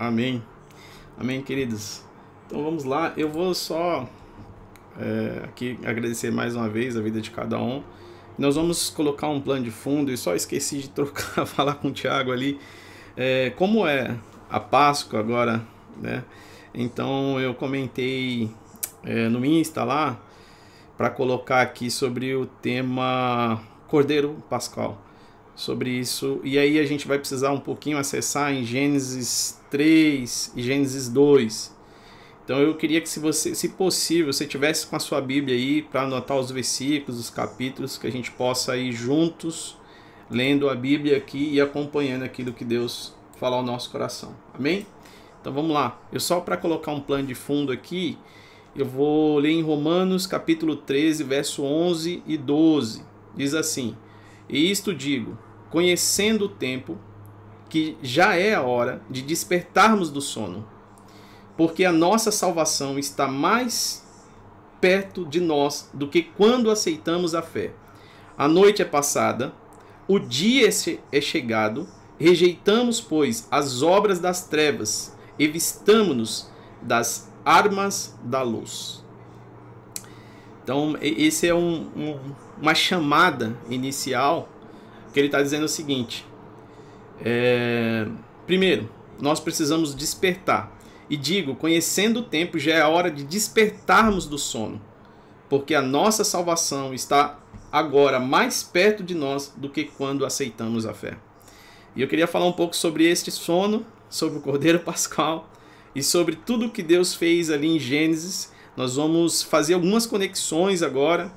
Amém. Amém, queridos. Então vamos lá. Eu vou só é, aqui agradecer mais uma vez a vida de cada um. Nós vamos colocar um plano de fundo e só esqueci de trocar, falar com o Tiago ali. É, como é a Páscoa agora, né? Então eu comentei é, no Insta lá para colocar aqui sobre o tema Cordeiro Pascal. Sobre isso. E aí a gente vai precisar um pouquinho acessar em Gênesis 3 e Gênesis 2 então eu queria que se você, se possível, você tivesse com a sua Bíblia aí para anotar os versículos, os capítulos, que a gente possa ir juntos lendo a Bíblia aqui e acompanhando aquilo que Deus fala ao nosso coração. Amém? Então vamos lá. Eu só para colocar um plano de fundo aqui, eu vou ler em Romanos capítulo 13, verso 11 e 12. Diz assim: "E isto digo, conhecendo o tempo, que já é a hora de despertarmos do sono, porque a nossa salvação está mais perto de nós do que quando aceitamos a fé. A noite é passada, o dia é chegado, rejeitamos, pois, as obras das trevas e vistamos-nos das armas da luz. Então, esse é um, um, uma chamada inicial que ele está dizendo o seguinte: é, primeiro, nós precisamos despertar. E digo, conhecendo o tempo, já é hora de despertarmos do sono, porque a nossa salvação está agora mais perto de nós do que quando aceitamos a fé. E eu queria falar um pouco sobre este sono, sobre o Cordeiro Pascal e sobre tudo que Deus fez ali em Gênesis. Nós vamos fazer algumas conexões agora.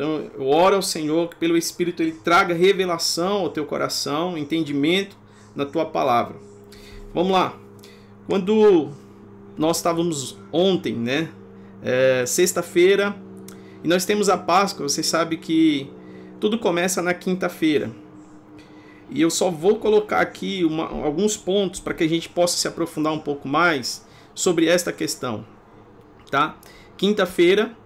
Então, eu oro ao Senhor que pelo Espírito ele traga revelação ao teu coração, entendimento na tua palavra. Vamos lá. Quando nós estávamos ontem, né? É, Sexta-feira, e nós temos a Páscoa, você sabe que tudo começa na quinta-feira. E eu só vou colocar aqui uma, alguns pontos para que a gente possa se aprofundar um pouco mais sobre esta questão. Tá? Quinta-feira,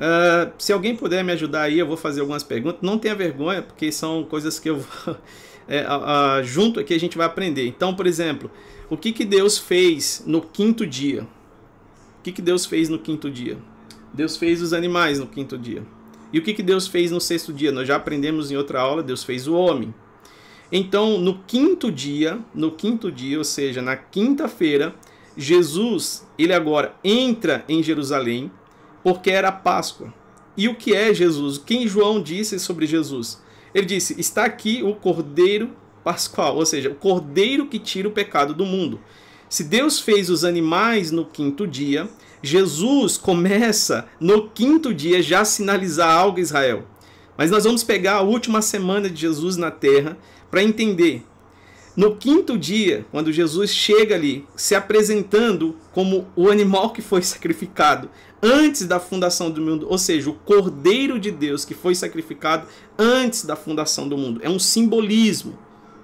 uh, se alguém puder me ajudar aí, eu vou fazer algumas perguntas. Não tenha vergonha, porque são coisas que eu vou, é, uh, uh, junto aqui a gente vai aprender. Então, por exemplo, o que, que Deus fez no quinto dia? O que, que Deus fez no quinto dia? Deus fez os animais no quinto dia. E o que, que Deus fez no sexto dia? Nós já aprendemos em outra aula, Deus fez o homem. Então, no quinto dia, no quinto dia, ou seja, na quinta-feira, Jesus, ele agora entra em Jerusalém, porque era Páscoa. E o que é Jesus? Quem João disse sobre Jesus? Ele disse: Está aqui o Cordeiro pascual, ou seja, o cordeiro que tira o pecado do mundo. Se Deus fez os animais no quinto dia, Jesus começa no quinto dia já a sinalizar algo a Israel. Mas nós vamos pegar a última semana de Jesus na terra para entender. No quinto dia, quando Jesus chega ali, se apresentando como o animal que foi sacrificado antes da fundação do mundo, ou seja, o Cordeiro de Deus que foi sacrificado antes da fundação do mundo. É um simbolismo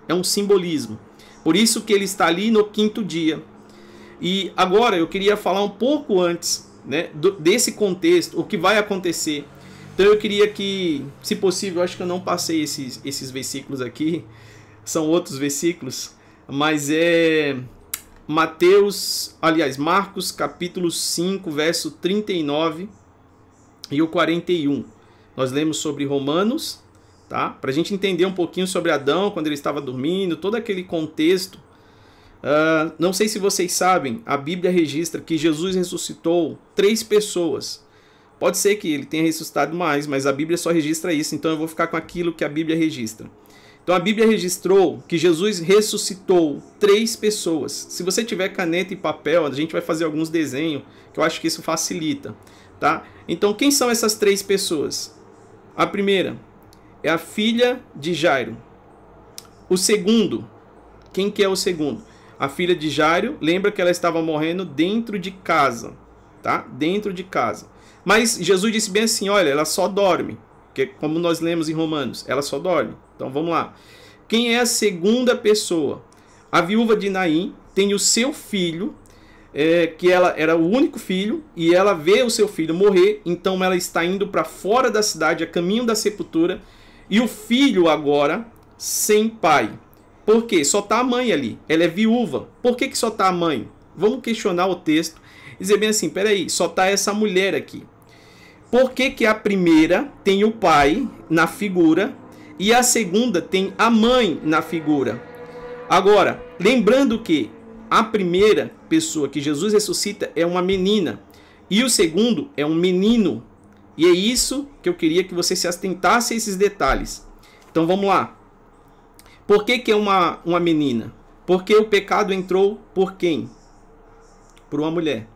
é um simbolismo. Por isso que ele está ali no quinto dia. E agora eu queria falar um pouco antes né, desse contexto, o que vai acontecer. Então eu queria que, se possível, acho que eu não passei esses, esses versículos aqui, são outros versículos, mas é Mateus, aliás, Marcos capítulo 5, verso 39 e o 41. Nós lemos sobre Romanos tá? Para a gente entender um pouquinho sobre Adão quando ele estava dormindo, todo aquele contexto. Uh, não sei se vocês sabem, a Bíblia registra que Jesus ressuscitou três pessoas. Pode ser que ele tenha ressuscitado mais, mas a Bíblia só registra isso, então eu vou ficar com aquilo que a Bíblia registra. Então a Bíblia registrou que Jesus ressuscitou três pessoas. Se você tiver caneta e papel, a gente vai fazer alguns desenhos, que eu acho que isso facilita, tá? Então quem são essas três pessoas? A primeira, é a filha de Jairo. O segundo, quem que é o segundo? A filha de Jairo, lembra que ela estava morrendo dentro de casa, tá? Dentro de casa. Mas Jesus disse bem assim, olha, ela só dorme, que como nós lemos em Romanos, ela só dorme. Então vamos lá. Quem é a segunda pessoa? A viúva de Naim tem o seu filho, é, que ela era o único filho, e ela vê o seu filho morrer, então ela está indo para fora da cidade, a caminho da sepultura, e o filho agora sem pai. Por quê? Só tá a mãe ali. Ela é viúva. Por que, que só tá a mãe? Vamos questionar o texto e dizer bem assim: peraí, só tá essa mulher aqui. Por que, que a primeira tem o pai na figura e a segunda tem a mãe na figura? Agora, lembrando que a primeira pessoa que Jesus ressuscita é uma menina e o segundo é um menino. E é isso que eu queria que você se atentasse a esses detalhes. Então vamos lá. Por que, que é uma, uma menina? Porque o pecado entrou por quem? Por uma mulher.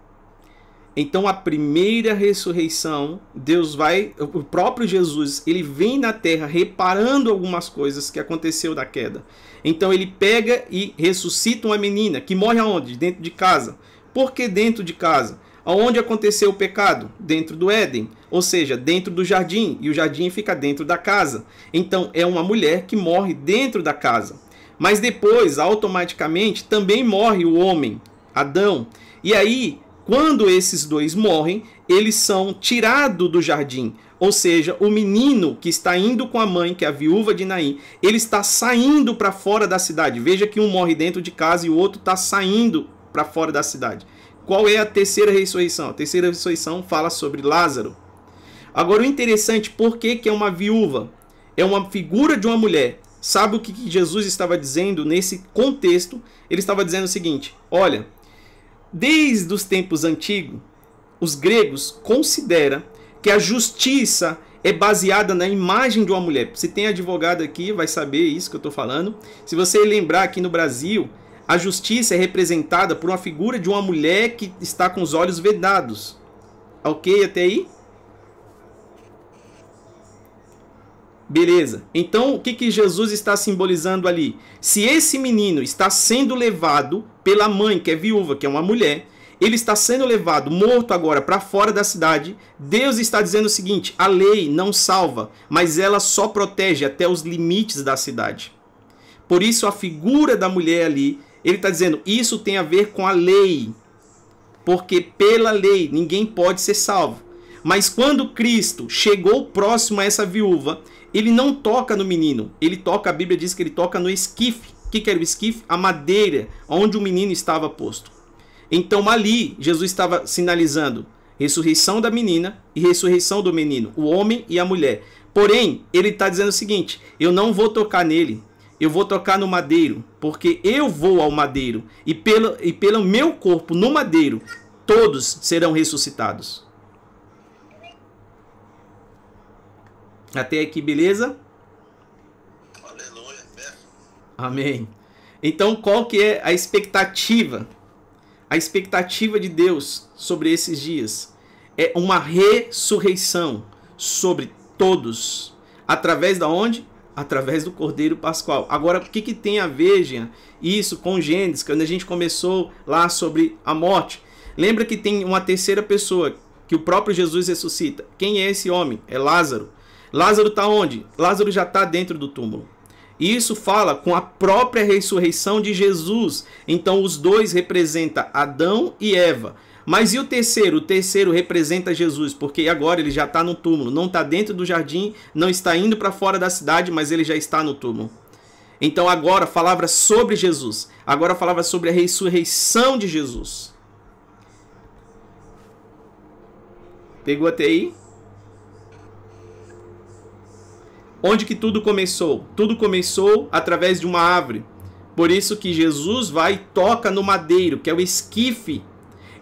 Então a primeira ressurreição, Deus vai, o próprio Jesus, ele vem na terra reparando algumas coisas que aconteceu da queda. Então ele pega e ressuscita uma menina que morre aonde? Dentro de casa. Por que dentro de casa? Aonde aconteceu o pecado? Dentro do Éden, ou seja, dentro do jardim, e o jardim fica dentro da casa. Então é uma mulher que morre dentro da casa. Mas depois, automaticamente, também morre o homem, Adão. E aí quando esses dois morrem, eles são tirados do jardim. Ou seja, o menino que está indo com a mãe, que é a viúva de Naim, ele está saindo para fora da cidade. Veja que um morre dentro de casa e o outro está saindo para fora da cidade. Qual é a terceira ressurreição? A terceira ressurreição fala sobre Lázaro. Agora, o interessante, por que, que é uma viúva? É uma figura de uma mulher. Sabe o que Jesus estava dizendo nesse contexto? Ele estava dizendo o seguinte: olha, Desde os tempos antigos, os gregos consideram que a justiça é baseada na imagem de uma mulher. Se tem advogado aqui, vai saber isso que eu estou falando. Se você lembrar aqui no Brasil, a justiça é representada por uma figura de uma mulher que está com os olhos vedados. Ok até aí? Beleza. Então, o que, que Jesus está simbolizando ali? Se esse menino está sendo levado pela mãe, que é viúva, que é uma mulher, ele está sendo levado morto agora para fora da cidade. Deus está dizendo o seguinte: a lei não salva, mas ela só protege até os limites da cidade. Por isso, a figura da mulher ali, ele está dizendo: isso tem a ver com a lei. Porque pela lei ninguém pode ser salvo. Mas quando Cristo chegou próximo a essa viúva, ele não toca no menino, ele toca, a Bíblia diz que ele toca no esquife. O que, que era o esquife? A madeira onde o menino estava posto. Então ali, Jesus estava sinalizando ressurreição da menina e ressurreição do menino, o homem e a mulher. Porém, ele está dizendo o seguinte: eu não vou tocar nele, eu vou tocar no madeiro, porque eu vou ao madeiro, e pelo, e pelo meu corpo no madeiro, todos serão ressuscitados. Até aqui, beleza? Aleluia. Amém. Então, qual que é a expectativa? A expectativa de Deus sobre esses dias é uma ressurreição sobre todos. Através da onde? Através do Cordeiro Pascual. Agora, o que, que tem a ver, Jean, isso com Gênesis, quando a gente começou lá sobre a morte? Lembra que tem uma terceira pessoa que o próprio Jesus ressuscita. Quem é esse homem? É Lázaro. Lázaro está onde? Lázaro já está dentro do túmulo. Isso fala com a própria ressurreição de Jesus. Então os dois representam Adão e Eva. Mas e o terceiro? O terceiro representa Jesus, porque agora ele já está no túmulo, não está dentro do jardim, não está indo para fora da cidade, mas ele já está no túmulo. Então agora falava sobre Jesus, agora falava sobre a ressurreição de Jesus. Pegou até aí? Onde que tudo começou? Tudo começou através de uma árvore. Por isso que Jesus vai e toca no madeiro, que é o esquife.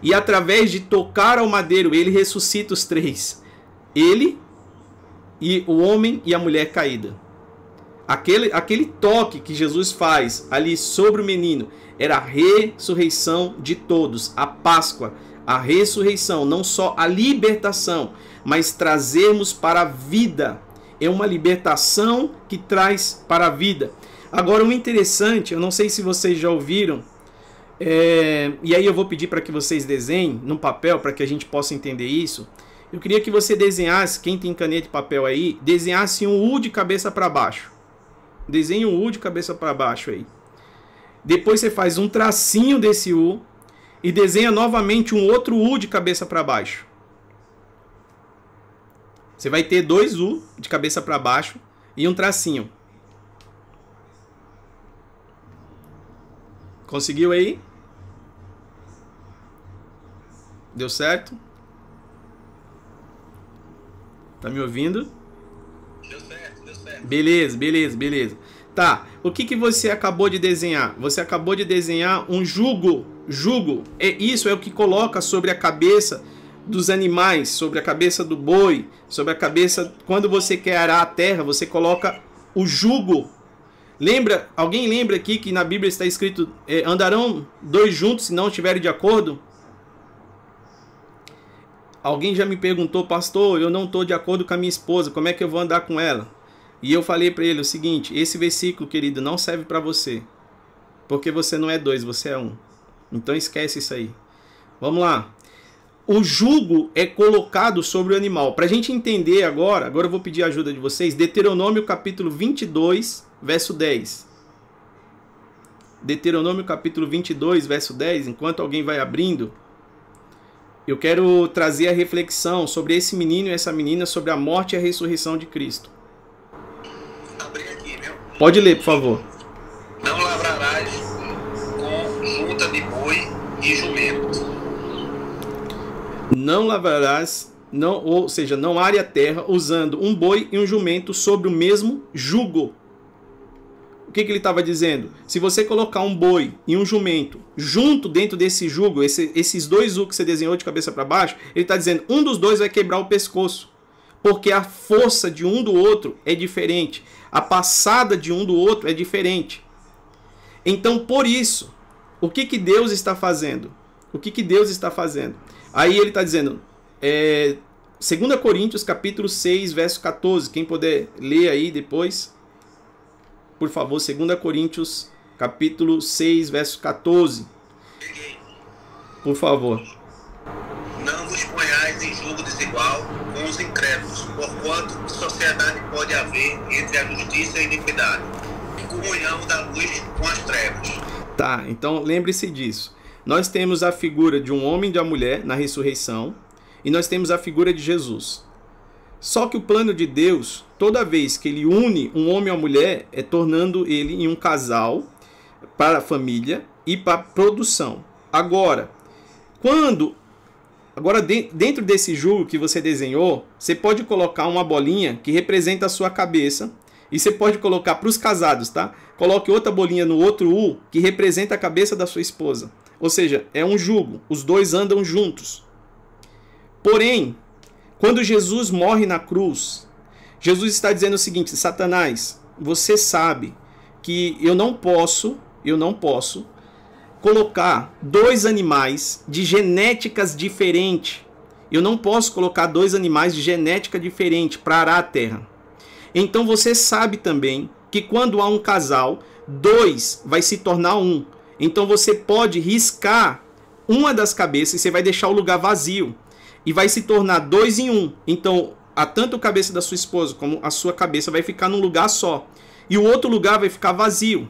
E através de tocar ao madeiro, ele ressuscita os três. Ele e o homem e a mulher caída. Aquele, aquele toque que Jesus faz ali sobre o menino era a ressurreição de todos, a Páscoa, a ressurreição, não só a libertação, mas trazermos para a vida é uma libertação que traz para a vida. Agora, o interessante, eu não sei se vocês já ouviram, é, e aí eu vou pedir para que vocês desenhem no papel para que a gente possa entender isso. Eu queria que você desenhasse, quem tem caneta e papel aí, desenhasse um U de cabeça para baixo. Desenhe um U de cabeça para baixo aí. Depois você faz um tracinho desse U e desenha novamente um outro U de cabeça para baixo. Você vai ter dois U de cabeça para baixo e um tracinho. Conseguiu aí? Deu certo? Tá me ouvindo? Deu certo, deu certo. Beleza, beleza, beleza. Tá, o que, que você acabou de desenhar? Você acabou de desenhar um jugo. Jugo. É, isso é o que coloca sobre a cabeça dos animais, sobre a cabeça do boi, sobre a cabeça. Quando você quer arar a terra, você coloca o jugo. Lembra? Alguém lembra aqui que na Bíblia está escrito: é, andarão dois juntos se não estiverem de acordo? Alguém já me perguntou, pastor, eu não estou de acordo com a minha esposa, como é que eu vou andar com ela? E eu falei para ele o seguinte: esse versículo, querido, não serve para você, porque você não é dois, você é um. Então esquece isso aí. Vamos lá. O jugo é colocado sobre o animal. Para a gente entender agora, agora eu vou pedir a ajuda de vocês. Deuteronômio capítulo 22, verso 10. Deuteronômio capítulo 22, verso 10. Enquanto alguém vai abrindo, eu quero trazer a reflexão sobre esse menino e essa menina, sobre a morte e a ressurreição de Cristo. Aqui? Pode ler, por favor. Não lavrarás com junta de boi e jumento. Não lavrarás, não, ou seja, não are a terra usando um boi e um jumento sobre o mesmo jugo. O que, que ele estava dizendo? Se você colocar um boi e um jumento junto dentro desse jugo, esse, esses dois U que você desenhou de cabeça para baixo, ele está dizendo um dos dois vai quebrar o pescoço. Porque a força de um do outro é diferente. A passada de um do outro é diferente. Então, por isso, o que, que Deus está fazendo? O que, que Deus está fazendo? Aí ele está dizendo, é, 2 Coríntios capítulo 6, verso 14. Quem puder ler aí depois por favor, 2 Coríntios, capítulo 6, verso 14. Peguei. Por favor. Não vos ponhais em julgo desigual com os incrédulos, porquanto sociedade pode haver entre a justiça e a iniquidade, e comunhão da luz com as trevas. Tá, então lembre-se disso. Nós temos a figura de um homem e de uma mulher na ressurreição, e nós temos a figura de Jesus. Só que o plano de Deus, toda vez que ele une um homem e uma mulher, é tornando ele em um casal para a família e para a produção. Agora, quando agora dentro desse jogo que você desenhou, você pode colocar uma bolinha que representa a sua cabeça e você pode colocar para os casados, tá? Coloque outra bolinha no outro U que representa a cabeça da sua esposa. Ou seja, é um jugo, os dois andam juntos. Porém, quando Jesus morre na cruz, Jesus está dizendo o seguinte: Satanás, você sabe que eu não posso, eu não posso colocar dois animais de genéticas diferentes. Eu não posso colocar dois animais de genética diferente para arar a terra. Então você sabe também que quando há um casal, dois vai se tornar um. Então você pode riscar uma das cabeças e você vai deixar o lugar vazio e vai se tornar dois em um. Então, a tanto a cabeça da sua esposa como a sua cabeça vai ficar num lugar só. E o outro lugar vai ficar vazio.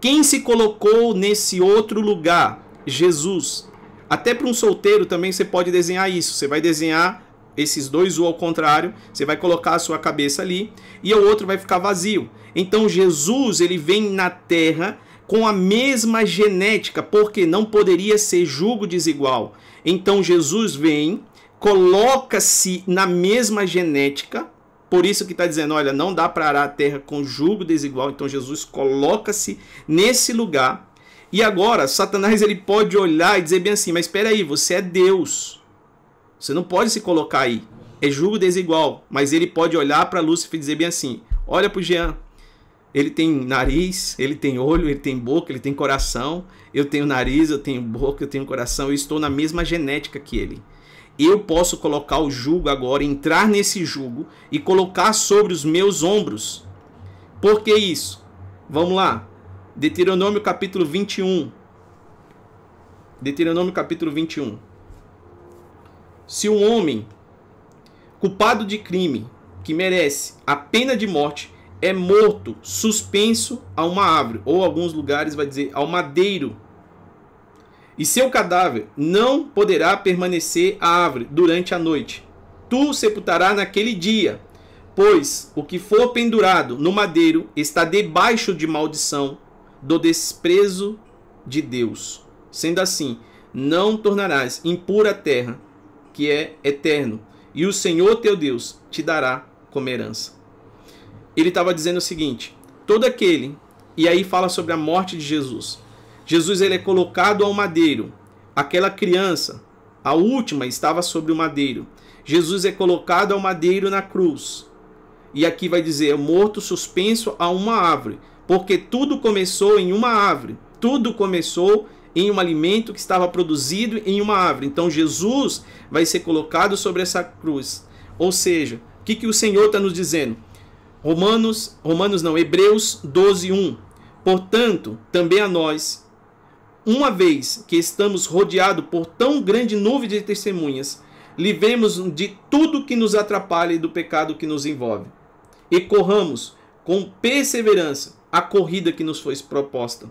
Quem se colocou nesse outro lugar? Jesus. Até para um solteiro também você pode desenhar isso. Você vai desenhar esses dois ou ao contrário, você vai colocar a sua cabeça ali e o outro vai ficar vazio. Então Jesus, ele vem na terra com a mesma genética, porque não poderia ser julgo desigual. Então Jesus vem, coloca-se na mesma genética, por isso que está dizendo, olha, não dá para arar a terra com jugo desigual. Então Jesus coloca-se nesse lugar. E agora, Satanás ele pode olhar e dizer bem assim, mas espera aí, você é Deus. Você não pode se colocar aí. É jugo desigual. Mas ele pode olhar para Lúcifer e dizer bem assim, olha para o Jean, ele tem nariz, ele tem olho, ele tem boca, ele tem coração. Eu tenho nariz, eu tenho boca, eu tenho coração. Eu estou na mesma genética que ele. Eu posso colocar o jugo agora, entrar nesse jugo e colocar sobre os meus ombros. Por que isso? Vamos lá. Deuteronômio capítulo 21. Deuteronômio capítulo 21. Se um homem culpado de crime que merece a pena de morte é morto, suspenso a uma árvore, ou alguns lugares vai dizer ao madeiro. E seu cadáver não poderá permanecer à árvore durante a noite. Tu sepultará naquele dia, pois o que for pendurado no madeiro está debaixo de maldição do desprezo de Deus. Sendo assim, não tornarás impura a terra, que é eterno, e o Senhor teu Deus te dará como herança. Ele estava dizendo o seguinte: todo aquele, e aí fala sobre a morte de Jesus. Jesus ele é colocado ao madeiro. Aquela criança, a última, estava sobre o madeiro. Jesus é colocado ao madeiro na cruz. E aqui vai dizer: é morto suspenso a uma árvore, porque tudo começou em uma árvore. Tudo começou em um alimento que estava produzido em uma árvore. Então Jesus vai ser colocado sobre essa cruz. Ou seja, o que, que o Senhor está nos dizendo? Romanos, Romanos não, Hebreus 12, 1. Portanto, também a nós, uma vez que estamos rodeados por tão grande nuvem de testemunhas, livremos de tudo que nos atrapalha e do pecado que nos envolve. E corramos com perseverança a corrida que nos foi proposta,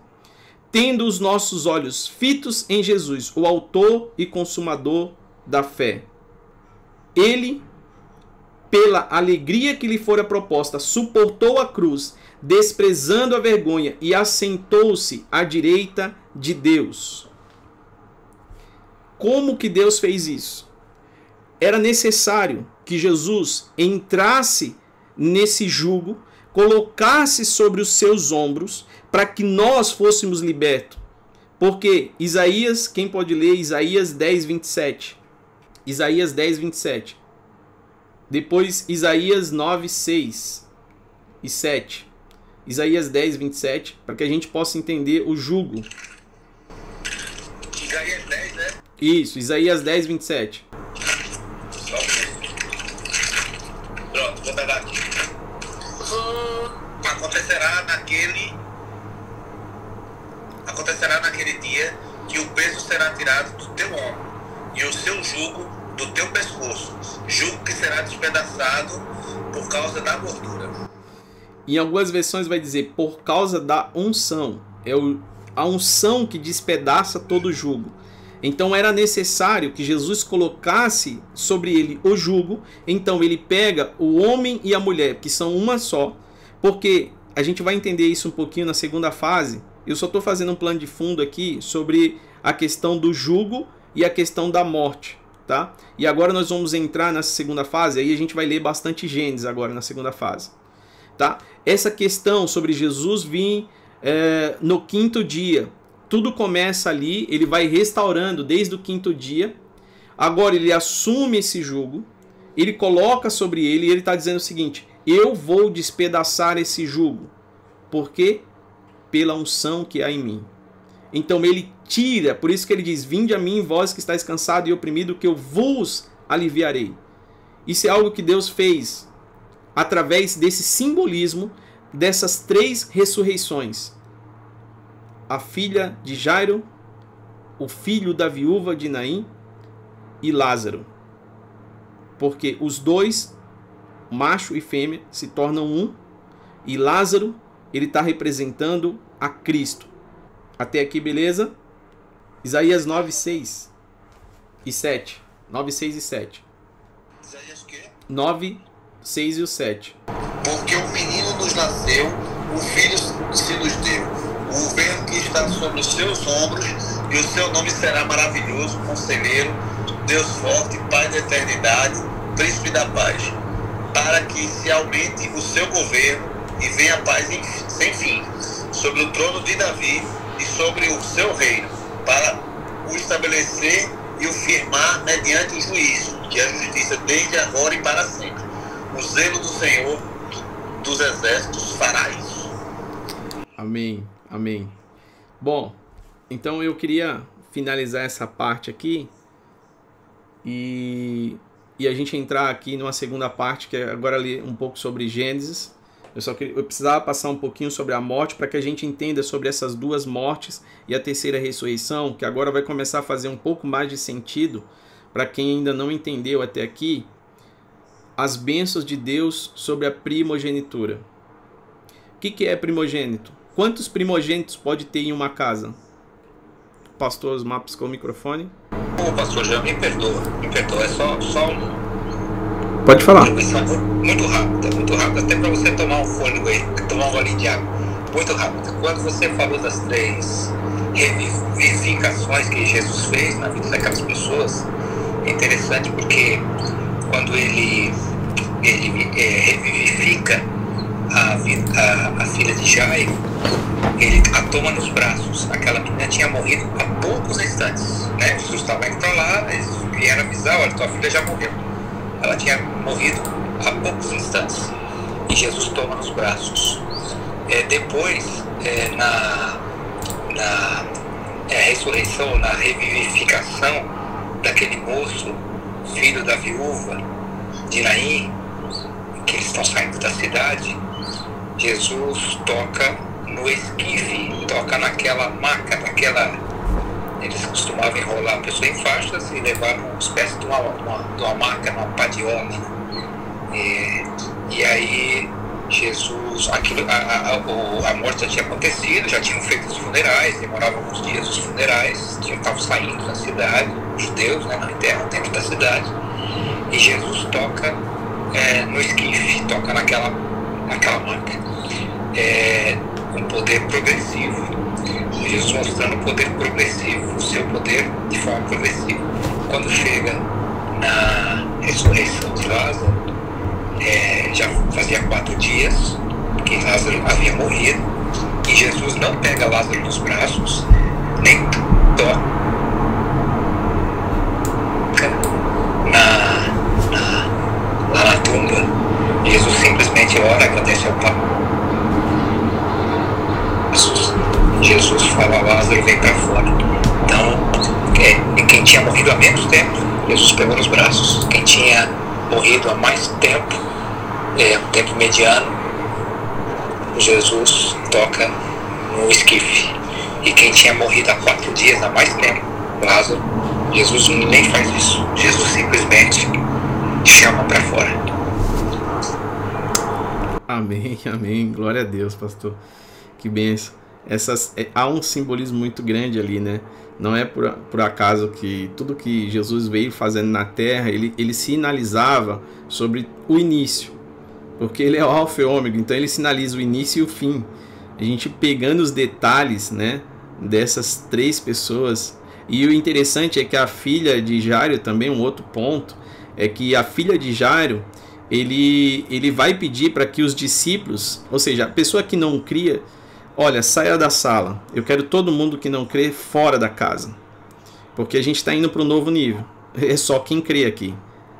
tendo os nossos olhos fitos em Jesus, o autor e consumador da fé. Ele pela alegria que lhe fora proposta, suportou a cruz, desprezando a vergonha, e assentou-se à direita de Deus. Como que Deus fez isso? Era necessário que Jesus entrasse nesse jugo, colocasse sobre os seus ombros, para que nós fôssemos libertos. Porque Isaías, quem pode ler Isaías 10, 27? Isaías 10, 27. Depois Isaías 9, 6 e 7. Isaías 10, 27, para que a gente possa entender o jugo. Isaías 10, né? Isso, Isaías 10, 27. Pronto, vou pegar aqui. Acontecerá naquele. Acontecerá naquele dia que o peso será tirado do teu ombro e o seu jugo do teu pescoço, jugo que será despedaçado por causa da gordura. Em algumas versões vai dizer por causa da unção. É a unção que despedaça todo o jugo. Então era necessário que Jesus colocasse sobre ele o jugo. Então ele pega o homem e a mulher, que são uma só, porque a gente vai entender isso um pouquinho na segunda fase. Eu só estou fazendo um plano de fundo aqui sobre a questão do jugo e a questão da morte tá? E agora nós vamos entrar nessa segunda fase, aí a gente vai ler bastante Gênesis agora na segunda fase, tá? Essa questão sobre Jesus vir é, no quinto dia, tudo começa ali, ele vai restaurando desde o quinto dia, agora ele assume esse jugo, ele coloca sobre ele e ele está dizendo o seguinte: eu vou despedaçar esse jugo, porque pela unção que há em mim. Então ele tira, por isso que ele diz: Vinde a mim, vós que estáis cansado e oprimido, que eu vos aliviarei. Isso é algo que Deus fez através desse simbolismo dessas três ressurreições: a filha de Jairo, o filho da viúva de Naim e Lázaro. Porque os dois, macho e fêmea, se tornam um, e Lázaro, ele está representando a Cristo. Até aqui, beleza? Isaías 9, 6 e 7. 9, 6 e 7. Isaías o quê? 9, 6 e o 7. Porque um menino nos nasceu, um filho se nos deu. O governo que está sobre os seus ombros, e o seu nome será maravilhoso, conselheiro, Deus forte, Pai da eternidade, príncipe da paz. Para que se aumente o seu governo e venha a paz sem fim sobre o trono de Davi e sobre o seu reino para o estabelecer e o firmar mediante o juízo, que é a justiça desde agora e para sempre. O zelo do Senhor dos exércitos fará isso. Amém, amém. Bom, então eu queria finalizar essa parte aqui e, e a gente entrar aqui numa segunda parte, que é agora ali um pouco sobre Gênesis eu só eu precisava passar um pouquinho sobre a morte para que a gente entenda sobre essas duas mortes e a terceira ressurreição, que agora vai começar a fazer um pouco mais de sentido para quem ainda não entendeu até aqui as bênçãos de Deus sobre a primogenitura. O que, que é primogênito? Quantos primogênitos pode ter em uma casa? Pastor Osmar com o microfone. Ô, pastor, já me perdoa, me perdoa, é só, só um Pode falar. Muito rápida, muito rápida. Até para você tomar um fôlego aí, tomar um golinho de água. Muito rápida. Quando você falou das três revivificações que Jesus fez na vida daquelas pessoas é interessante porque quando ele, ele é, revivifica a, a, a, filha de Jairo, ele a toma nos braços. Aquela menina tinha morrido há poucos instantes. Né? Jesus estava indo para lá, eles vieram avisar: olha, tua filha já morreu. Ela tinha morrido há poucos instantes. E Jesus toma nos braços. É, depois, é, na, na é, ressurreição, na revivificação daquele moço, filho da viúva de Naim, que eles estão saindo da cidade, Jesus toca no esquife, toca naquela maca, naquela. Eles costumavam enrolar a pessoa em faixas e levar uma espécie de uma, uma, de uma maca, uma de homem. E, e aí Jesus, aquilo, a, a, a, morte já tinha acontecido, já tinham feito os funerais, demoravam alguns dias os funerais, já estavam saindo da cidade, os judeus né, não enterram dentro da cidade, e Jesus toca é, no esquife, toca naquela, naquela marca, é, um poder progressivo. Jesus mostrando o poder progressivo, o seu poder de forma progressiva. Quando chega na ressurreição de Lázaro, é, já fazia quatro dias que Lázaro havia morrido e Jesus não pega Lázaro nos braços, nem toca na, na, lá na tumba. Jesus simplesmente ora, agradece ao Pai. Jesus, Jesus fala a Lázaro vem para fora. Então, é, quem tinha morrido há menos tempo, Jesus pegou nos braços. Quem tinha morrido há mais tempo, é, um tempo mediano, Jesus toca no esquife. E quem tinha morrido há quatro dias, há mais tempo, Lázaro, Jesus nem faz isso. Jesus simplesmente chama para fora. Amém, amém. Glória a Deus, pastor. Que benção. Essas, é, há um simbolismo muito grande ali, né? Não é por, por acaso que tudo que Jesus veio fazendo na terra, ele, ele sinalizava sobre o início. Porque ele é o alfa e ômega, então ele sinaliza o início e o fim. A gente pegando os detalhes, né, dessas três pessoas. E o interessante é que a filha de Jairo, também um outro ponto, é que a filha de Jairo, ele, ele vai pedir para que os discípulos, ou seja, a pessoa que não cria, olha, saia da sala. Eu quero todo mundo que não crê fora da casa. Porque a gente está indo para um novo nível. É só quem crê aqui.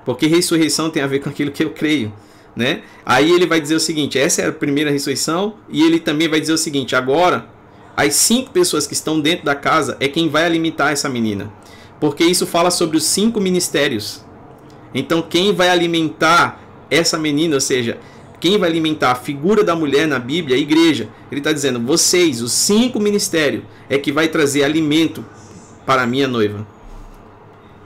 Porque ressurreição tem a ver com aquilo que eu creio. Né? Aí ele vai dizer o seguinte: essa é a primeira ressurreição. E ele também vai dizer o seguinte: agora, as cinco pessoas que estão dentro da casa é quem vai alimentar essa menina. Porque isso fala sobre os cinco ministérios. Então, quem vai alimentar essa menina, ou seja, quem vai alimentar a figura da mulher na Bíblia é a igreja. Ele está dizendo: vocês, os cinco ministérios, é que vai trazer alimento para a minha noiva.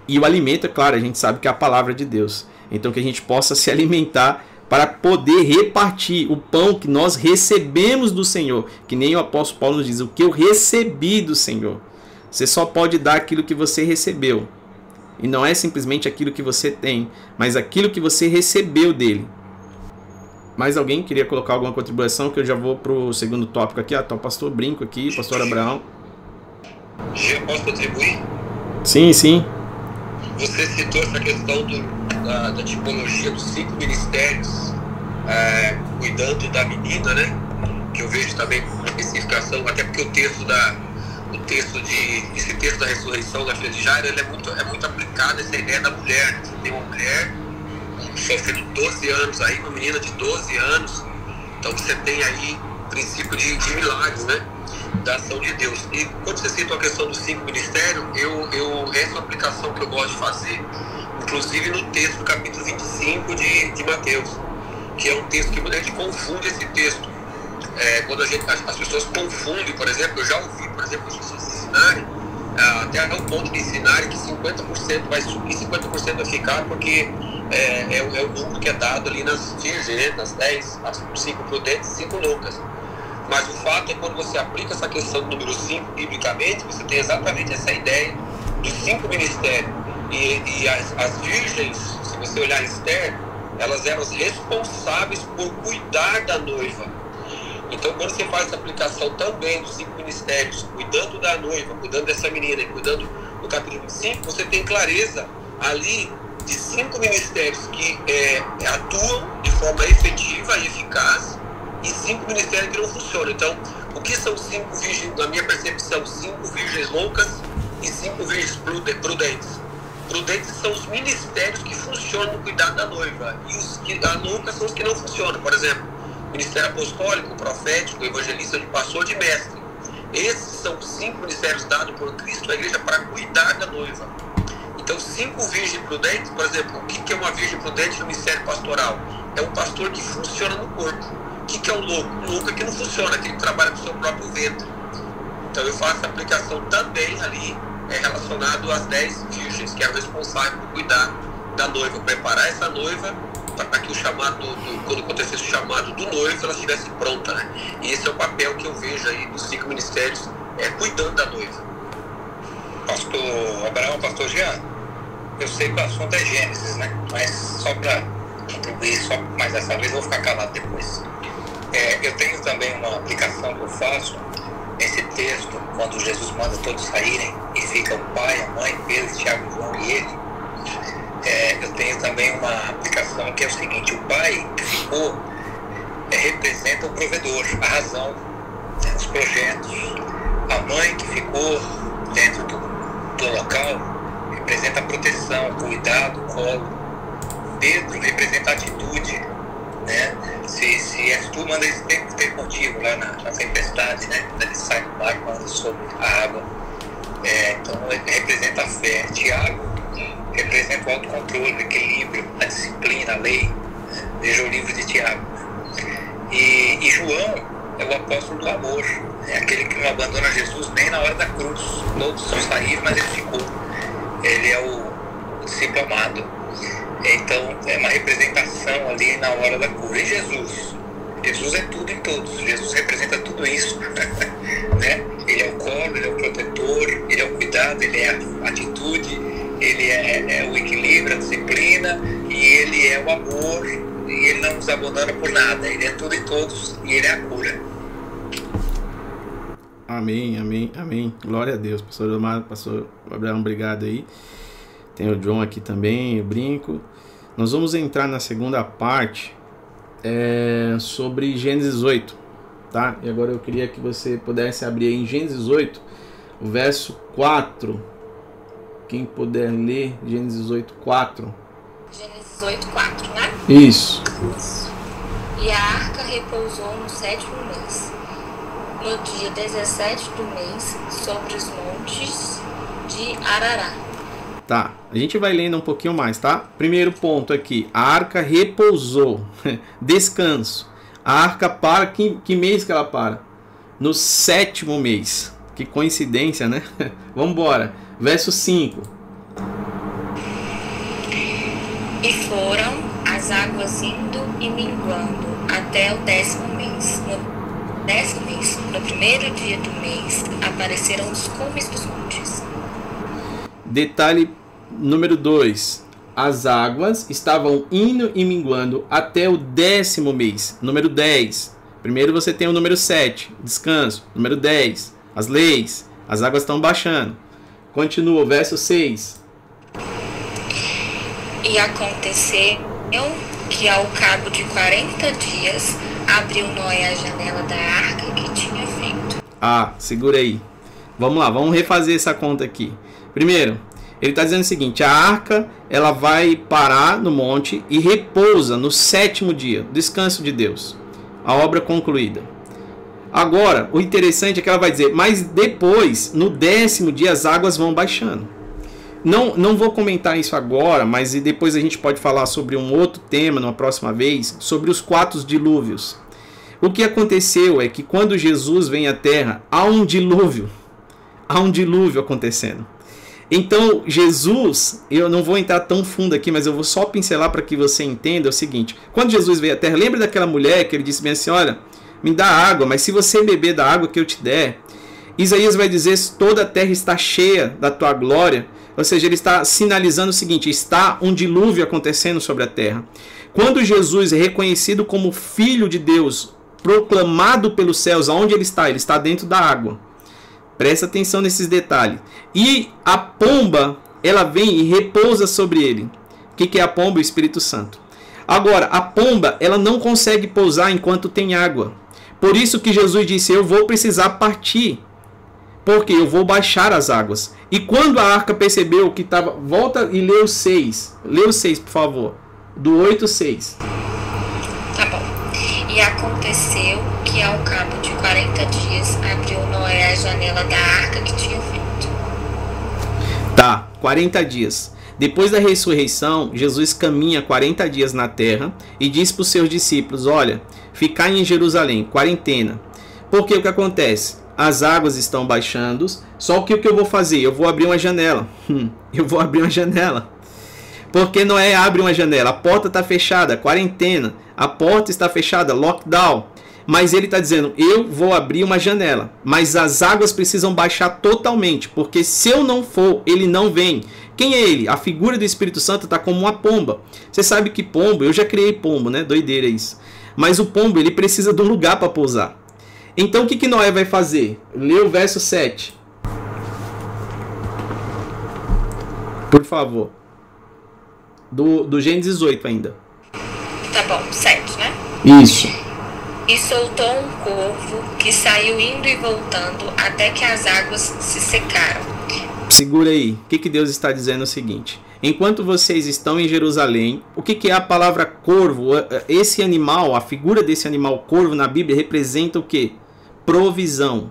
E o alimento, é claro, a gente sabe que é a palavra de Deus. Então que a gente possa se alimentar para poder repartir o pão que nós recebemos do Senhor. Que nem o apóstolo Paulo nos diz: o que eu recebi do Senhor. Você só pode dar aquilo que você recebeu. E não é simplesmente aquilo que você tem, mas aquilo que você recebeu dele. Mais alguém queria colocar alguma contribuição que eu já vou para o segundo tópico aqui. Ah, tá o pastor Brinco aqui, pastor Abraão. Já posso contribuir? Sim, sim. Você citou essa questão do, da, da, tipologia dos cinco ministérios é, cuidando da menina, né? Que eu vejo também especificação, até porque o texto da o texto de esse texto da ressurreição da filha de Jairo, ele é muito é muito aplicado essa ideia da mulher. Você tem uma mulher sofrendo 12 anos aí, uma menina de 12 anos. Então você tem aí princípio de, de milagres, né? Da ação de Deus. E quando você cita a questão dos cinco ministérios, eu, eu, essa é uma aplicação que eu gosto de fazer, inclusive no texto do capítulo 25 de, de Mateus, que é um texto que a gente confunde esse texto. É, quando a gente, as, as, pessoas confundem, por exemplo, eu já ouvi, por exemplo, as pessoas ensinarem, é, até o ponto de ensinarem que 50% vai subir, 50% vai ficar, porque é, é, é, o número que é dado ali nas virgens, nas 10, as 5 prudentes e 5 loucas. Mas o fato é quando você aplica essa questão do número 5 biblicamente, você tem exatamente essa ideia dos cinco ministérios. E, e as, as, virgens, se você olhar Esther, elas eram as responsáveis por cuidar da noiva. Então, quando você faz essa aplicação também dos cinco ministérios, cuidando da noiva, cuidando dessa menina e cuidando do capítulo 25, você tem clareza ali de cinco ministérios que é, atuam de forma efetiva e eficaz e cinco ministérios que não funcionam. Então, o que são cinco virgens, na minha percepção, cinco virgens loucas e cinco virgens prudentes? Prudentes são os ministérios que funcionam no cuidado da noiva e os que a louca são os que não funcionam. Por exemplo, ministério apostólico, profético, evangelista, de pastor, de mestre. Esses são cinco ministérios dados por Cristo à igreja para cuidar da noiva. Então, cinco virgens prudentes, por exemplo, o que é uma virgem prudente no ministério pastoral? É um pastor que funciona no corpo. O que é um louco? Um louco é que não funciona, que ele trabalha com o seu próprio ventre. Então, eu faço a aplicação também ali é, relacionado às dez virgens, que é o responsável por cuidar da noiva, preparar essa noiva para que o chamado, do, quando acontecesse o chamado do noivo, ela estivesse pronta, né? E esse é o papel que eu vejo aí dos cinco ministérios, é cuidando da noiva. Pastor Abraão, pastor Jean, eu sei que o assunto é Gênesis, né? Mas só para contribuir, só, dessa vez vou ficar calado depois. É, eu tenho também uma aplicação que eu faço nesse texto, quando Jesus manda todos saírem e fica o pai, a mãe, Pedro, Tiago, João e ele é, eu tenho também uma aplicação que é o seguinte: o pai que ficou é, representa o provedor, a razão, né, os projetos. A mãe que ficou dentro do, do local representa proteção, cuidado, colo. Pedro representa atitude. Né? Se, se és tu, manda esse tempo ter contigo lá na, na tempestade, né? quando ele sai do mar, quando sobre a água. É, então, ele representa a fé. Tiago representa o autocontrole, o equilíbrio, a disciplina, a lei. Veja o livro de Tiago. E, e João é o apóstolo do amor, é aquele que não abandona Jesus nem na hora da cruz. Todos saíram, mas ele ficou. Ele é o discípulo amado. Então, é uma representação ali na hora da cura. E Jesus? Jesus é tudo em todos. Jesus representa tudo isso. né? Ele é o colo, ele é o protetor, ele é o cuidado, ele é a atitude, ele é, é, o equilíbrio, a disciplina, e ele é o amor, e ele não nos abandona por nada, ele é tudo e todos, e ele é a cura. Amém, amém, amém. Glória a Deus, pastor Omar, pastor Abraão, obrigado aí. Tem o John aqui também, o Brinco. Nós vamos entrar na segunda parte é, sobre Gênesis 8, tá? E agora eu queria que você pudesse abrir em Gênesis 8, o verso 4 quem puder ler Gênesis 8, 4. Gênesis 8, 4, né? Isso. Isso. E a arca repousou no sétimo mês, no dia 17 do mês, sobre os montes de Arará. Tá, a gente vai lendo um pouquinho mais, tá? Primeiro ponto aqui, a arca repousou, descanso. A arca para, que, que mês que ela para? No sétimo mês. Que coincidência, né? Vamos embora. Verso 5. E foram as águas indo e minguando até o décimo mês. No décimo mês, no primeiro dia do mês, apareceram os cumes dos montes. Detalhe número 2. As águas estavam indo e minguando até o décimo mês. Número 10. Primeiro você tem o número 7, descanso. Número 10, as leis. As águas estão baixando. Continua, verso 6. E aconteceu que ao cabo de 40 dias abriu Noé a janela da arca que tinha feito. Ah, segura aí. Vamos lá, vamos refazer essa conta aqui. Primeiro, ele está dizendo o seguinte: a arca ela vai parar no monte e repousa no sétimo dia, descanso de Deus. A obra concluída. Agora, o interessante é que ela vai dizer, mas depois, no décimo dia, as águas vão baixando. Não, não vou comentar isso agora, mas depois a gente pode falar sobre um outro tema numa próxima vez, sobre os quatro dilúvios. O que aconteceu é que quando Jesus vem à Terra, há um dilúvio. Há um dilúvio acontecendo. Então, Jesus, eu não vou entrar tão fundo aqui, mas eu vou só pincelar para que você entenda o seguinte: quando Jesus veio à Terra, lembra daquela mulher que ele disse bem assim: olha, me dá água, mas se você beber da água que eu te der, Isaías vai dizer: toda a terra está cheia da tua glória. Ou seja, ele está sinalizando o seguinte: está um dilúvio acontecendo sobre a terra. Quando Jesus é reconhecido como filho de Deus, proclamado pelos céus. Aonde ele está? Ele está dentro da água. Presta atenção nesses detalhes. E a pomba, ela vem e repousa sobre ele. O que, que é a pomba? O Espírito Santo. Agora, a pomba, ela não consegue pousar enquanto tem água. Por isso que Jesus disse: Eu vou precisar partir. Porque eu vou baixar as águas. E quando a arca percebeu que estava. Volta e o 6. Lê o 6, por favor. Do 8 6. E aconteceu que ao cabo de 40 dias abriu Noé a janela da arca que tinha feito. Tá, 40 dias. Depois da ressurreição, Jesus caminha 40 dias na terra e diz para os seus discípulos: Olha, ficar em Jerusalém, quarentena. Porque o que acontece? As águas estão baixando, só que o que eu vou fazer? Eu vou abrir uma janela. Hum, eu vou abrir uma janela. Porque Noé abre uma janela, a porta está fechada, quarentena, a porta está fechada, lockdown. Mas ele está dizendo: eu vou abrir uma janela, mas as águas precisam baixar totalmente, porque se eu não for, ele não vem. Quem é ele? A figura do Espírito Santo está como uma pomba. Você sabe que pombo, eu já criei pombo, né? Doideira isso. Mas o pombo ele precisa de um lugar para pousar. Então o que, que Noé vai fazer? Lê o verso 7. Por favor. Do, do Gênesis 8 ainda. Tá bom, 7, né? Isso. E soltou um corvo que saiu indo e voltando até que as águas se secaram. Segura aí. O que, que Deus está dizendo é o seguinte. Enquanto vocês estão em Jerusalém, o que, que é a palavra corvo? Esse animal, a figura desse animal corvo na Bíblia representa o que? Provisão.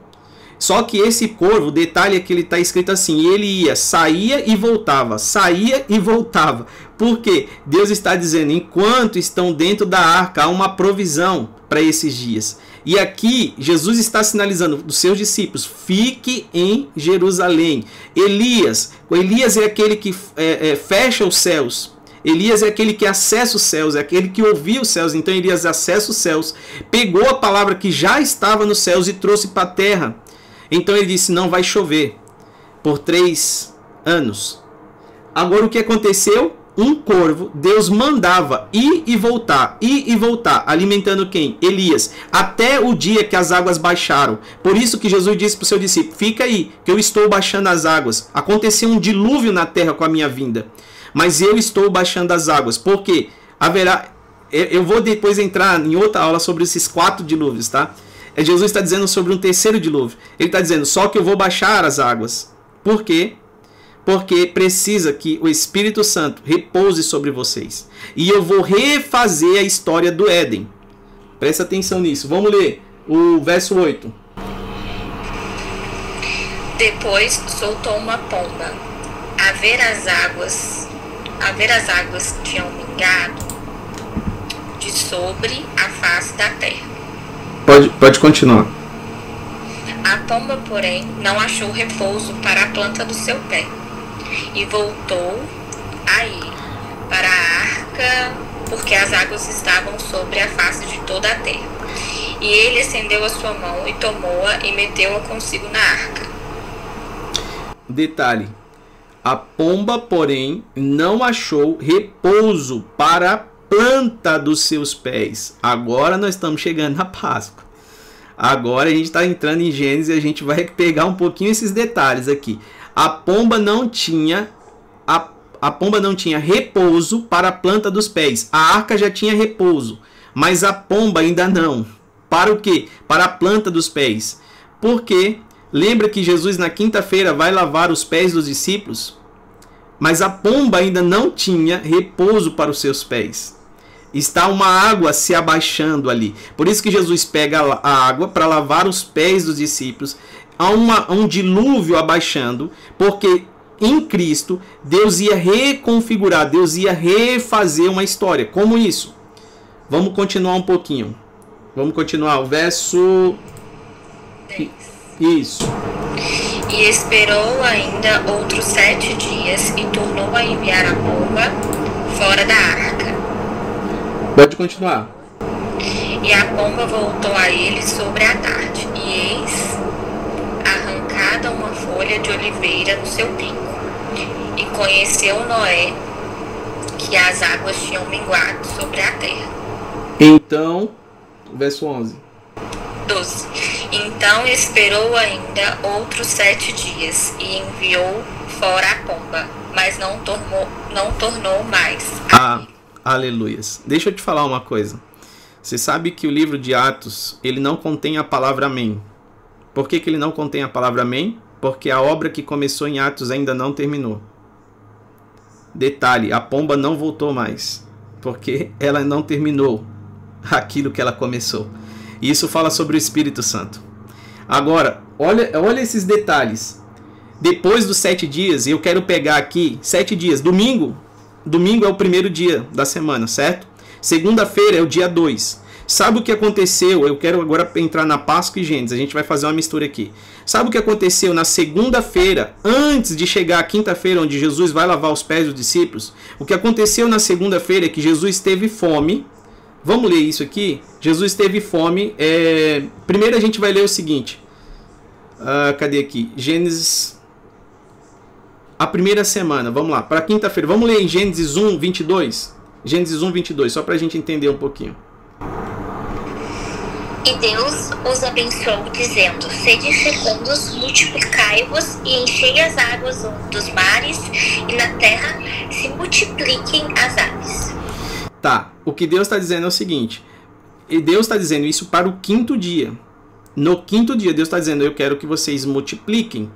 Só que esse corvo, o detalhe é que ele está escrito assim: ele ia, saía e voltava, saía e voltava. Porque Deus está dizendo: enquanto estão dentro da arca, há uma provisão para esses dias. E aqui Jesus está sinalizando dos seus discípulos: fique em Jerusalém. Elias, Elias é aquele que é, é, fecha os céus. Elias é aquele que acessa os céus, é aquele que ouvia os céus. Então Elias acessa os céus, pegou a palavra que já estava nos céus e trouxe para a terra. Então ele disse: Não vai chover por três anos. Agora o que aconteceu? Um corvo, Deus mandava ir e voltar, ir e voltar, alimentando quem? Elias, até o dia que as águas baixaram. Por isso que Jesus disse para o seu discípulo: Fica aí, que eu estou baixando as águas. Aconteceu um dilúvio na terra com a minha vinda, mas eu estou baixando as águas, porque haverá. Eu vou depois entrar em outra aula sobre esses quatro dilúvios, tá? É Jesus está dizendo sobre um terceiro dilúvio. Ele está dizendo só que eu vou baixar as águas. Por quê? Porque precisa que o Espírito Santo repouse sobre vocês. E eu vou refazer a história do Éden. Presta atenção nisso. Vamos ler o verso 8. Depois soltou uma pomba. A ver as águas, a ver as águas tinham mingado de sobre a face da terra. Pode, pode continuar. A pomba, porém, não achou repouso para a planta do seu pé e voltou a ir para a arca, porque as águas estavam sobre a face de toda a terra. E ele estendeu a sua mão e tomou-a e meteu-a consigo na arca. Detalhe: a pomba, porém, não achou repouso para a planta dos seus pés. Agora nós estamos chegando na Páscoa. Agora a gente está entrando em Gênesis e a gente vai pegar um pouquinho esses detalhes aqui. A pomba não tinha a, a pomba não tinha repouso para a planta dos pés. A arca já tinha repouso, mas a pomba ainda não. Para o quê? Para a planta dos pés. Porque lembra que Jesus na quinta-feira vai lavar os pés dos discípulos? Mas a pomba ainda não tinha repouso para os seus pés. Está uma água se abaixando ali. Por isso que Jesus pega a água para lavar os pés dos discípulos. Há uma, um dilúvio abaixando, porque em Cristo Deus ia reconfigurar, Deus ia refazer uma história. Como isso? Vamos continuar um pouquinho. Vamos continuar. O verso. Isso. E esperou ainda outros sete dias e tornou a enviar a pomba fora da arca. Pode continuar. E a pomba voltou a ele sobre a tarde, e eis arrancada uma folha de oliveira no seu bico. E conheceu Noé que as águas tinham minguado sobre a terra. Então, verso 11. 12. Então esperou ainda outros sete dias e enviou fora a pomba, mas não tornou, não tornou mais. Ah, aleluias. Deixa eu te falar uma coisa. Você sabe que o livro de Atos, ele não contém a palavra amém. Por que, que ele não contém a palavra amém? Porque a obra que começou em Atos ainda não terminou. Detalhe, a pomba não voltou mais, porque ela não terminou aquilo que ela começou. E isso fala sobre o Espírito Santo. Agora, olha, olha esses detalhes. Depois dos sete dias, eu quero pegar aqui sete dias. Domingo, domingo é o primeiro dia da semana, certo? Segunda-feira é o dia 2. Sabe o que aconteceu? Eu quero agora entrar na Páscoa e Gênesis. A gente vai fazer uma mistura aqui. Sabe o que aconteceu na segunda-feira, antes de chegar a quinta-feira, onde Jesus vai lavar os pés dos discípulos? O que aconteceu na segunda-feira é que Jesus teve fome. Vamos ler isso aqui? Jesus teve fome. É... Primeiro a gente vai ler o seguinte. Uh, cadê aqui? Gênesis. A primeira semana, vamos lá, para quinta-feira. Vamos ler em Gênesis 1, 22. Gênesis 1, 22, só para a gente entender um pouquinho. E Deus os abençoou, dizendo: Sede fecundos, multiplicai-vos e enchei as águas dos mares, e na terra se multipliquem as aves. Tá, o que Deus está dizendo é o seguinte: e Deus está dizendo isso para o quinto dia. No quinto dia, Deus está dizendo: Eu quero que vocês multipliquem.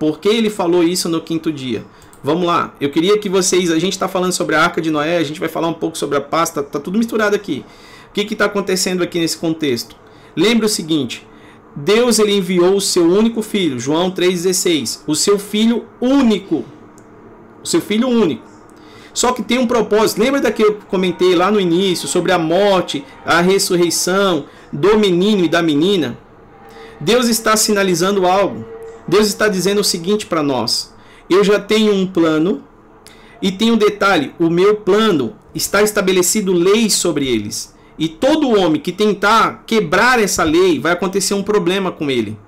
Por que ele falou isso no quinto dia? Vamos lá, eu queria que vocês. A gente está falando sobre a arca de Noé, a gente vai falar um pouco sobre a pasta, tá tudo misturado aqui. O que está acontecendo aqui nesse contexto? Lembre o seguinte: Deus ele enviou o seu único filho, João 3,16, o seu filho único. O seu filho único. Só que tem um propósito. Lembra daquilo que eu comentei lá no início sobre a morte, a ressurreição do menino e da menina? Deus está sinalizando algo. Deus está dizendo o seguinte para nós: Eu já tenho um plano e tem um detalhe: o meu plano está estabelecido leis sobre eles. E todo homem que tentar quebrar essa lei, vai acontecer um problema com ele.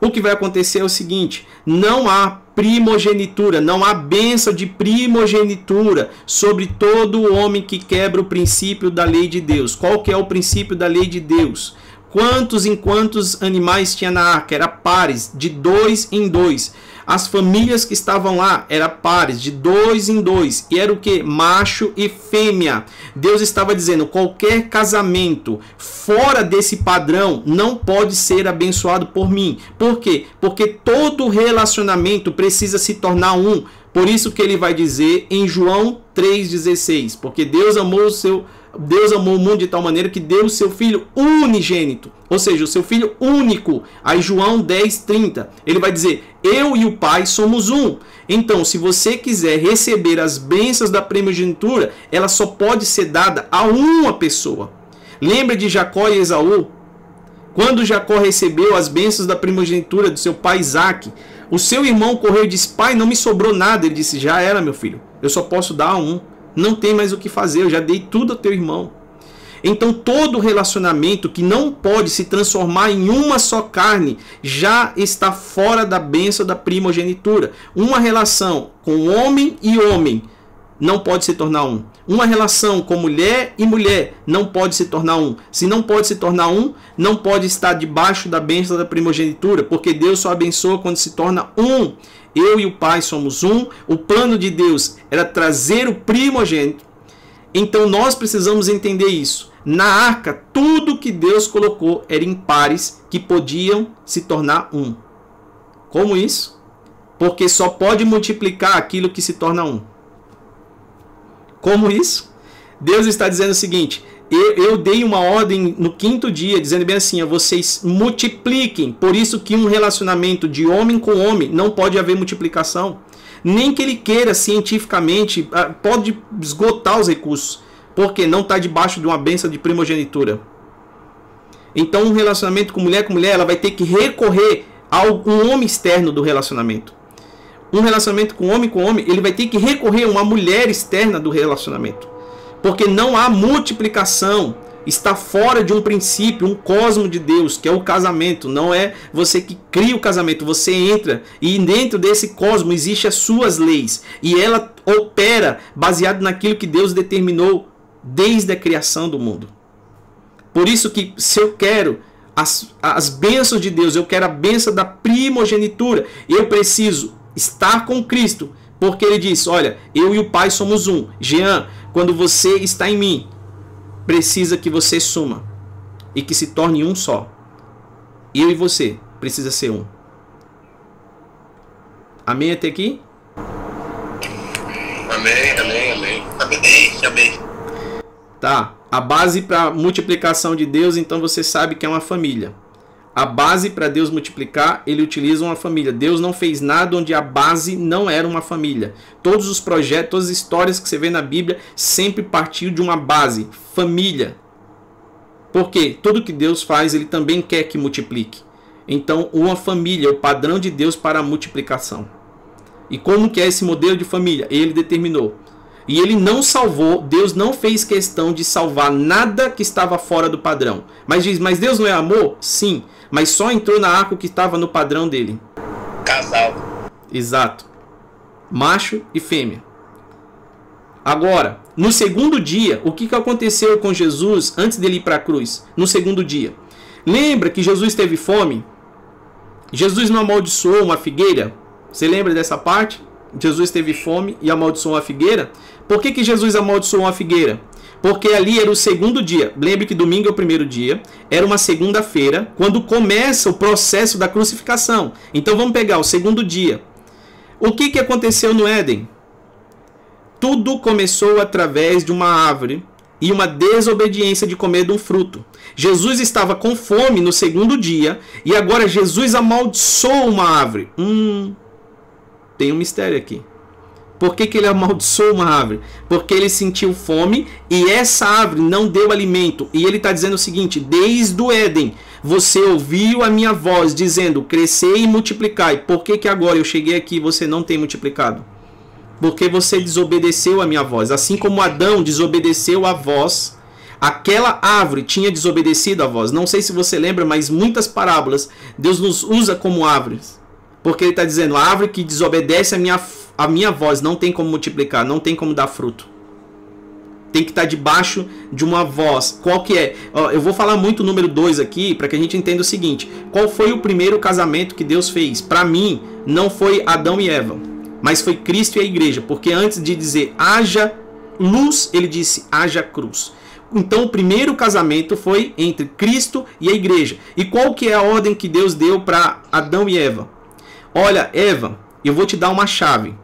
O que vai acontecer é o seguinte: não há primogenitura, não há benção de primogenitura sobre todo homem que quebra o princípio da lei de Deus. Qual que é o princípio da lei de Deus? Quantos em quantos animais tinha na arca? Era pares, de dois em dois. As famílias que estavam lá eram pares, de dois em dois. E era o que? Macho e fêmea. Deus estava dizendo: qualquer casamento fora desse padrão não pode ser abençoado por mim. Por quê? Porque todo relacionamento precisa se tornar um. Por isso que ele vai dizer em João 3,16: Porque Deus amou o seu Deus amou o mundo de tal maneira que deu o seu filho unigênito, ou seja, o seu filho único. Aí João 10, 30, ele vai dizer: Eu e o Pai somos um. Então, se você quiser receber as bênçãos da primogenitura, ela só pode ser dada a uma pessoa. Lembra de Jacó e Esaú? Quando Jacó recebeu as bênçãos da primogenitura do seu pai Isaac, o seu irmão correu e disse: Pai, não me sobrou nada. Ele disse: Já era, meu filho, eu só posso dar a um. Não tem mais o que fazer, eu já dei tudo ao teu irmão. Então todo relacionamento que não pode se transformar em uma só carne já está fora da bênção da primogenitura. Uma relação com homem e homem não pode se tornar um. Uma relação com mulher e mulher não pode se tornar um. Se não pode se tornar um, não pode estar debaixo da bênção da primogenitura, porque Deus só abençoa quando se torna um. Eu e o Pai somos um. O plano de Deus era trazer o primogênito. Então nós precisamos entender isso. Na arca, tudo que Deus colocou era em pares que podiam se tornar um. Como isso? Porque só pode multiplicar aquilo que se torna um. Como isso? Deus está dizendo o seguinte: eu, eu, dei uma ordem no quinto dia, dizendo bem assim: vocês multipliquem. Por isso que um relacionamento de homem com homem não pode haver multiplicação. Nem que ele queira cientificamente, ah, pode esgotar os recursos, porque não está debaixo de uma benção de primogenitura. Então, um relacionamento com mulher com mulher, ela vai ter que recorrer a um homem externo do relacionamento. Um relacionamento com homem com homem, ele vai ter que recorrer a uma mulher externa do relacionamento. Porque não há multiplicação. Está fora de um princípio, um cosmo de Deus, que é o casamento. Não é você que cria o casamento, você entra e dentro desse cosmo existem as suas leis. E ela opera baseado naquilo que Deus determinou desde a criação do mundo. Por isso que se eu quero as, as bênçãos de Deus, eu quero a bênção da primogenitura, eu preciso estar com Cristo, porque ele diz: Olha, eu e o Pai somos um. Jean, quando você está em mim, precisa que você suma e que se torne um só. Eu e você precisa ser um. Amém até aqui? Amém, amém, amém. Amém, amém. Tá. A base para multiplicação de Deus, então você sabe que é uma família. A base para Deus multiplicar, ele utiliza uma família. Deus não fez nada onde a base não era uma família. Todos os projetos, todas as histórias que você vê na Bíblia sempre partiu de uma base, família. Porque tudo que Deus faz, ele também quer que multiplique. Então, uma família é o padrão de Deus para a multiplicação. E como que é esse modelo de família? Ele determinou. E ele não salvou, Deus não fez questão de salvar nada que estava fora do padrão. Mas diz, mas Deus não é amor? Sim, mas só entrou na arca o que estava no padrão dele. Casal. Exato. Macho e fêmea. Agora, no segundo dia, o que, que aconteceu com Jesus antes dele ir para a cruz? No segundo dia. Lembra que Jesus teve fome? Jesus não amaldiçoou uma figueira? Você lembra dessa parte? Jesus teve fome e amaldiçoou a figueira? Por que, que Jesus amaldiçoou a figueira? Porque ali era o segundo dia. Lembre que domingo é o primeiro dia. Era uma segunda-feira, quando começa o processo da crucificação. Então vamos pegar o segundo dia. O que, que aconteceu no Éden? Tudo começou através de uma árvore e uma desobediência de comer de um fruto. Jesus estava com fome no segundo dia e agora Jesus amaldiçoou uma árvore. Hum, tem um mistério aqui. Por que, que ele amaldiçoou uma árvore? Porque ele sentiu fome e essa árvore não deu alimento. E ele está dizendo o seguinte: desde o Éden, você ouviu a minha voz dizendo: crescer e multiplicai. Por que, que agora eu cheguei aqui e você não tem multiplicado? Porque você desobedeceu a minha voz. Assim como Adão desobedeceu a voz, aquela árvore tinha desobedecido a voz. Não sei se você lembra, mas muitas parábolas Deus nos usa como árvores. Porque ele está dizendo: a árvore que desobedece a minha a minha voz não tem como multiplicar, não tem como dar fruto. Tem que estar tá debaixo de uma voz. Qual que é? Eu vou falar muito o número 2 aqui para que a gente entenda o seguinte: qual foi o primeiro casamento que Deus fez? Para mim, não foi Adão e Eva, mas foi Cristo e a igreja, porque antes de dizer haja luz, ele disse haja cruz. Então o primeiro casamento foi entre Cristo e a igreja. E qual que é a ordem que Deus deu para Adão e Eva? Olha, Eva, eu vou te dar uma chave.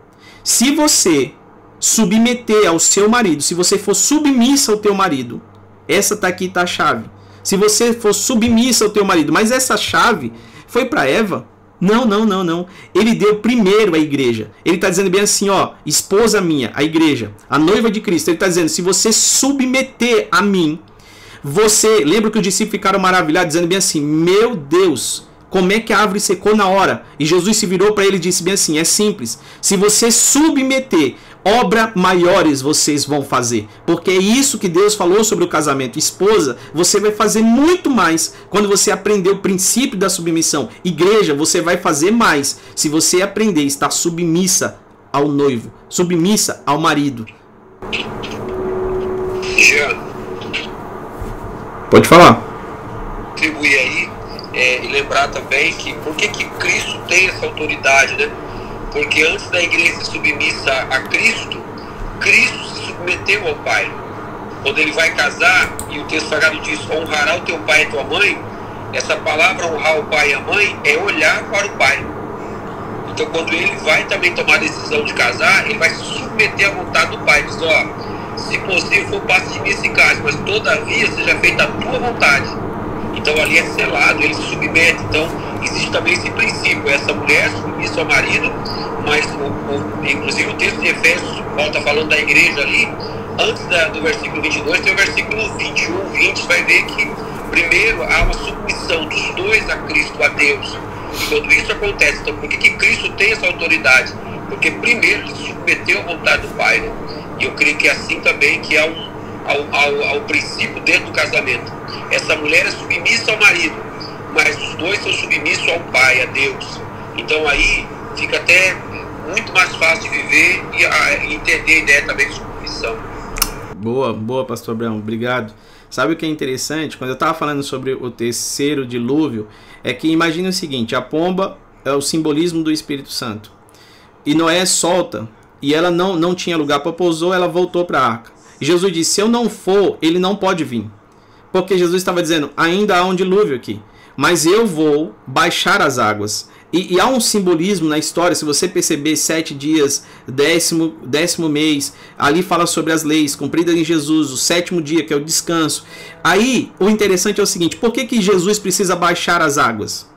Se você submeter ao seu marido, se você for submissa ao teu marido, essa tá aqui tá a chave. Se você for submissa ao teu marido, mas essa chave foi para Eva? Não, não, não, não. Ele deu primeiro à igreja. Ele está dizendo bem assim, ó, esposa minha, a igreja, a noiva de Cristo. Ele está dizendo, se você submeter a mim, você, lembra que os discípulos ficaram maravilhados, dizendo bem assim, meu Deus, como é que a árvore secou na hora? E Jesus se virou para ele e disse bem assim: é simples. Se você submeter, obra maiores vocês vão fazer. Porque é isso que Deus falou sobre o casamento. Esposa, você vai fazer muito mais quando você aprender o princípio da submissão. Igreja, você vai fazer mais se você aprender a estar submissa ao noivo, submissa ao marido. Jean. Pode falar. Contribui aí é, e lembrar também que por que, que Cristo tem essa autoridade, né? Porque antes da igreja ser submissa a Cristo, Cristo se submeteu ao Pai. Quando ele vai casar, e o texto sagrado diz: honrará o teu pai e tua mãe, essa palavra honrar o pai e a mãe é olhar para o pai. Então, quando ele vai também tomar a decisão de casar, ele vai se submeter à vontade do pai. Diz: ó, se possível, for passe de mim esse caso, mas todavia seja feita a tua vontade. Então ali é selado, ele se submete. Então existe também esse princípio, essa mulher submissa ao marido, mas o, o, inclusive o texto de Efésios, Paulo está falando da igreja ali, antes da, do versículo 22, tem o versículo 21, 20, vai ver que primeiro há uma submissão dos dois a Cristo, a Deus. E quando isso acontece, então por que, que Cristo tem essa autoridade? Porque primeiro ele se submeteu à vontade do Pai. Né? E eu creio que é assim também que há um, ao, ao, ao princípio dentro do casamento essa mulher é submissa ao marido, mas os dois são submissos ao pai, a Deus. Então aí fica até muito mais fácil viver e, a, entender a ideia também de submissão. Boa, boa, pastor Abraão, obrigado. Sabe o que é interessante? Quando eu estava falando sobre o terceiro dilúvio, é que imagine o seguinte: a pomba é o simbolismo do Espírito Santo. E Noé solta, e ela não, não tinha lugar para pousar, ela voltou para a arca. Jesus disse: Se eu não for, ele não pode vir. Porque Jesus estava dizendo: ainda há um dilúvio aqui. Mas eu vou baixar as águas. E, e, há um simbolismo na história, se você perceber, sete dias, décimo, décimo mês, ali fala sobre as leis cumpridas em Jesus, o sétimo dia, que é o descanso. Aí, o interessante é o seguinte: por que, que Jesus precisa baixar as águas?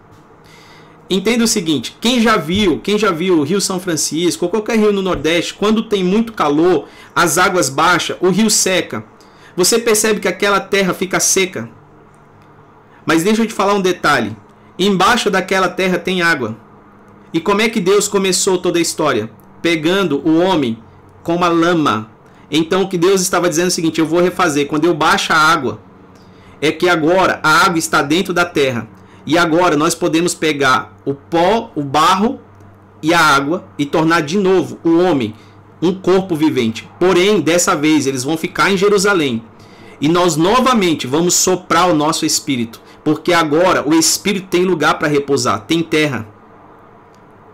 Entenda o seguinte: quem já viu, quem já viu o Rio São Francisco ou qualquer rio no Nordeste, quando tem muito calor, as águas baixam, o rio seca. Você percebe que aquela terra fica seca. Mas deixa eu te falar um detalhe: embaixo daquela terra tem água. E como é que Deus começou toda a história? Pegando o homem com uma lama. Então o que Deus estava dizendo é o seguinte: eu vou refazer. Quando eu baixo a água, é que agora a água está dentro da terra e agora nós podemos pegar o pó, o barro e a água e tornar de novo o homem um corpo vivente. Porém, dessa vez eles vão ficar em Jerusalém. E nós novamente vamos soprar o nosso espírito, porque agora o espírito tem lugar para repousar, tem terra.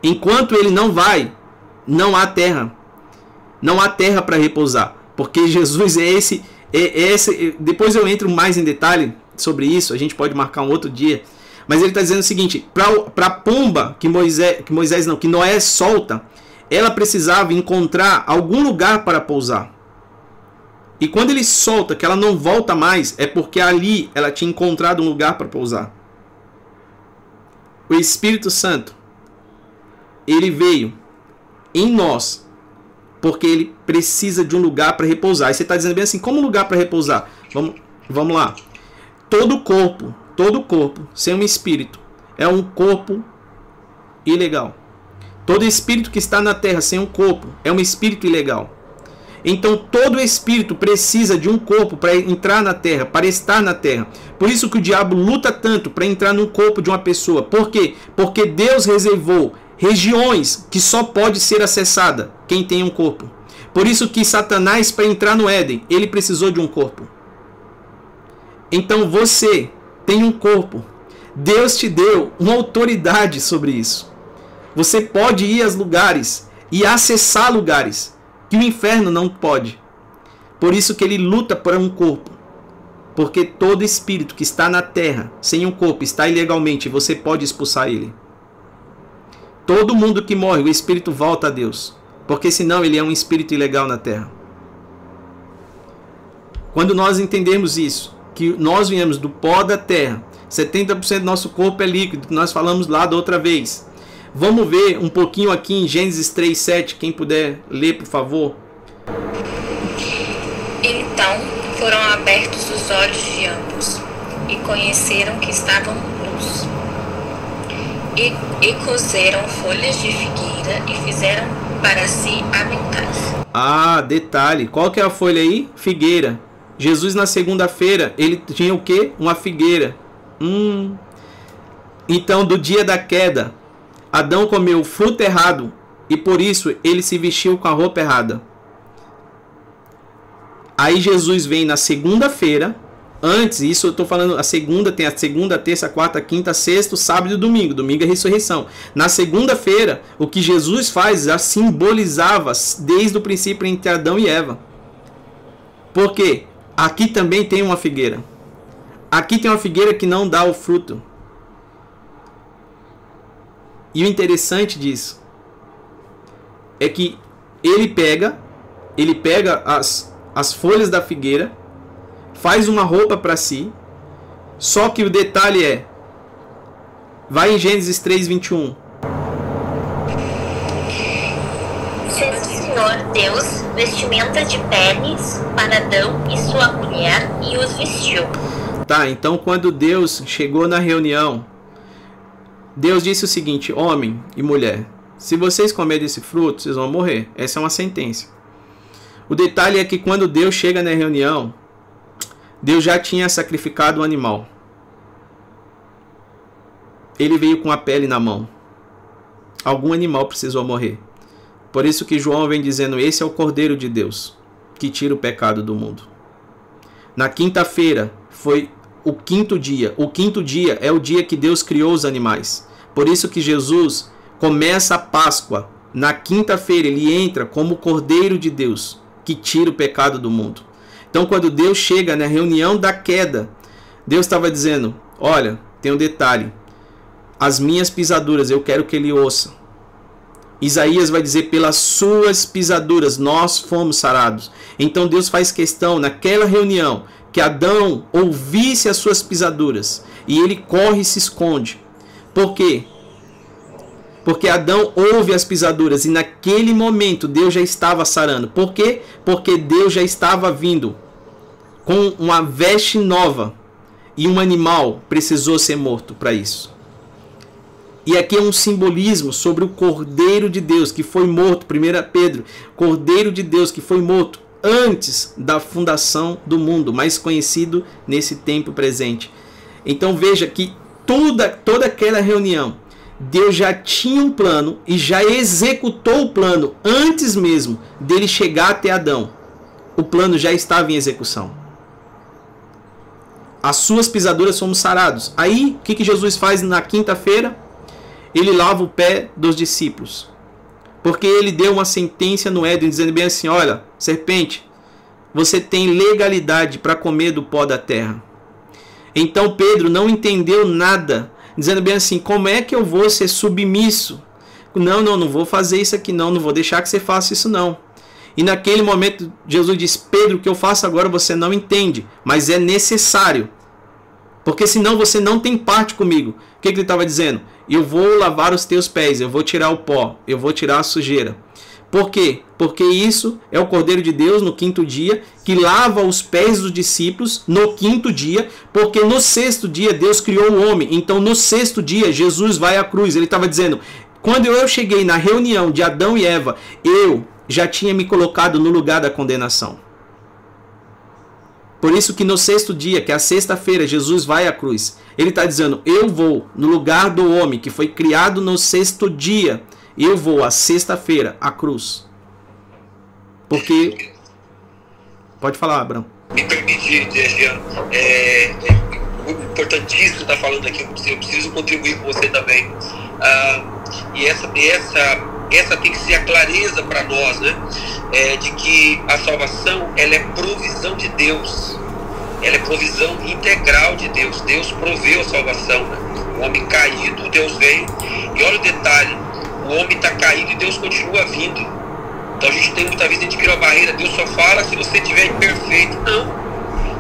Enquanto ele não vai, não há terra. Não há terra para repousar, porque Jesus é esse, é esse. Depois eu entro mais em detalhe sobre isso, a gente pode marcar um outro dia mas ele está dizendo o seguinte: para a pomba que Moisés, que Moisés não, que Noé solta, ela precisava encontrar algum lugar para pousar. E quando ele solta, que ela não volta mais, é porque ali ela tinha encontrado um lugar para pousar. O Espírito Santo, ele veio em nós, porque ele precisa de um lugar para repousar. E você está dizendo bem assim: como lugar para repousar? Vamos, vamos lá. Todo corpo Todo corpo sem um espírito é um corpo ilegal. Todo espírito que está na terra sem um corpo é um espírito ilegal. Então todo espírito precisa de um corpo para entrar na terra, para estar na terra. Por isso que o diabo luta tanto para entrar no corpo de uma pessoa. Por quê? Porque Deus reservou regiões que só pode ser acessada quem tem um corpo. Por isso que Satanás para entrar no Éden, ele precisou de um corpo. Então você tem um corpo. Deus te deu uma autoridade sobre isso. Você pode ir aos lugares e acessar lugares que o inferno não pode. Por isso que ele luta por um corpo. Porque todo espírito que está na terra sem um corpo está ilegalmente você pode expulsar ele. Todo mundo que morre, o espírito volta a Deus. Porque senão ele é um espírito ilegal na terra. Quando nós entendemos isso, que nós viemos do pó da terra. 70% do nosso corpo é líquido, que nós falamos lá da outra vez. Vamos ver um pouquinho aqui em Gênesis 3:7, quem puder ler, por favor. Então foram abertos os olhos de ambos e conheceram que estavam nus. E, e cozeram folhas de figueira e fizeram para si aventais. Ah, detalhe. Qual que é a folha aí? Figueira. Jesus na segunda-feira, ele tinha o que? Uma figueira. Hum. Então, do dia da queda, Adão comeu fruto errado e por isso ele se vestiu com a roupa errada. Aí Jesus vem na segunda-feira, antes, isso eu estou falando, a segunda tem a segunda, terça, quarta, quinta, sexta, sábado e domingo. Domingo é ressurreição. Na segunda-feira, o que Jesus faz já simbolizava desde o princípio entre Adão e Eva. Por quê? Aqui também tem uma figueira. Aqui tem uma figueira que não dá o fruto. E o interessante disso é que ele pega, ele pega as, as folhas da figueira, faz uma roupa para si. Só que o detalhe é, vai em Gênesis 3:21. Senhor Deus vestimentas de peles para Adão e sua mulher e os vestiu. Tá, então quando Deus chegou na reunião, Deus disse o seguinte: homem e mulher, se vocês comerem desse fruto, vocês vão morrer. Essa é uma sentença. O detalhe é que quando Deus chega na reunião, Deus já tinha sacrificado o animal. Ele veio com a pele na mão. Algum animal precisou morrer. Por isso que João vem dizendo: Esse é o Cordeiro de Deus, que tira o pecado do mundo. Na quinta-feira foi o quinto dia. O quinto dia é o dia que Deus criou os animais. Por isso que Jesus começa a Páscoa. Na quinta-feira ele entra como o Cordeiro de Deus que tira o pecado do mundo. Então, quando Deus chega na reunião da queda, Deus estava dizendo: Olha, tem um detalhe. As minhas pisaduras eu quero que ele ouça. Isaías vai dizer: Pelas suas pisaduras nós fomos sarados. Então Deus faz questão, naquela reunião, que Adão ouvisse as suas pisaduras. E ele corre e se esconde. Por quê? Porque Adão ouve as pisaduras e naquele momento Deus já estava sarando. Por quê? Porque Deus já estava vindo com uma veste nova e um animal precisou ser morto para isso. E aqui é um simbolismo sobre o Cordeiro de Deus que foi morto, 1 Pedro, Cordeiro de Deus que foi morto antes da fundação do mundo, mais conhecido nesse tempo presente. Então veja que toda, toda aquela reunião, Deus já tinha um plano e já executou o plano antes mesmo dele chegar até Adão. O plano já estava em execução as suas pisaduras fomos sarados. Aí, o que, que Jesus faz na quinta-feira? Ele lava o pé dos discípulos. Porque ele deu uma sentença no Éden, dizendo bem assim: Olha, serpente, você tem legalidade para comer do pó da terra. Então Pedro não entendeu nada, dizendo bem assim: Como é que eu vou ser submisso? Não, não, não vou fazer isso aqui, não, não vou deixar que você faça isso, não. E naquele momento, Jesus diz: Pedro, o que eu faço agora você não entende, mas é necessário. Porque senão você não tem parte comigo. Que, que ele estava dizendo? Eu vou lavar os teus pés, eu vou tirar o pó, eu vou tirar a sujeira. Por quê? Porque isso é o Cordeiro de Deus no quinto dia, que lava os pés dos discípulos no quinto dia, porque no sexto dia Deus criou o homem. Então no sexto dia Jesus vai à cruz. Ele estava dizendo: quando eu cheguei na reunião de Adão e Eva, eu já tinha me colocado no lugar da condenação. Por isso que no sexto dia, que é a sexta-feira, Jesus vai à cruz. Ele está dizendo: Eu vou no lugar do homem que foi criado no sexto dia. Eu vou à sexta-feira à cruz. Porque. Pode falar, Abraão. Me permite, Jean, é, é importantíssimo estar falando aqui. Eu preciso, contribuir com você também. Ah, e essa, essa, essa tem que ser a clareza para nós, né? É, de que a salvação ela é provisão de Deus. Ela é provisão integral de Deus. Deus proveu a salvação. Né? O homem caído, Deus veio. E olha o detalhe: o homem está caído e Deus continua vindo. Então a gente tem muita vezes a gente cria uma barreira. Deus só fala se você estiver imperfeito. Não.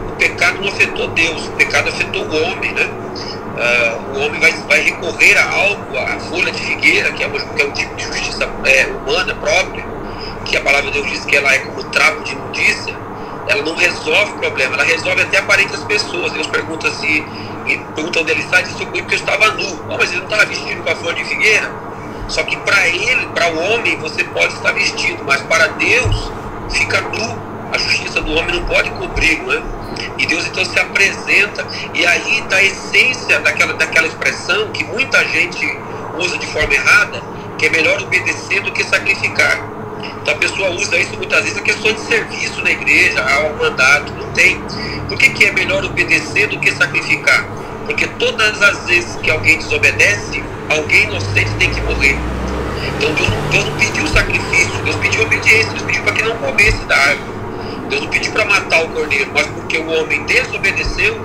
O pecado não afetou Deus, o pecado afetou o homem, né? Uh, o homem vai, vai recorrer a algo, a folha de figueira, que é, que é um tipo de justiça é, humana própria, que a palavra de Deus diz que ela é como trapo de imundícia, ela não resolve o problema, ela resolve até aparência das pessoas. Deus pergunta se, pergunta onde ele está, diz porque eu estava nu. Oh, mas ele não estava vestido com a folha de figueira. Só que para ele, para o homem, você pode estar vestido, mas para Deus fica nu. A justiça do homem não pode cobrir, não é? E Deus então se apresenta, e aí está a essência daquela, daquela expressão que muita gente usa de forma errada, que é melhor obedecer do que sacrificar. Então a pessoa usa isso muitas vezes a questão de serviço na igreja, ao mandato, não tem. Por que, que é melhor obedecer do que sacrificar? Porque todas as vezes que alguém desobedece, alguém inocente tem que morrer. Então Deus, Deus não pediu sacrifício, Deus pediu obediência, Deus pediu para que não comesse da árvore. Deus não pediu para matar o cordeiro, mas porque o homem desobedeceu,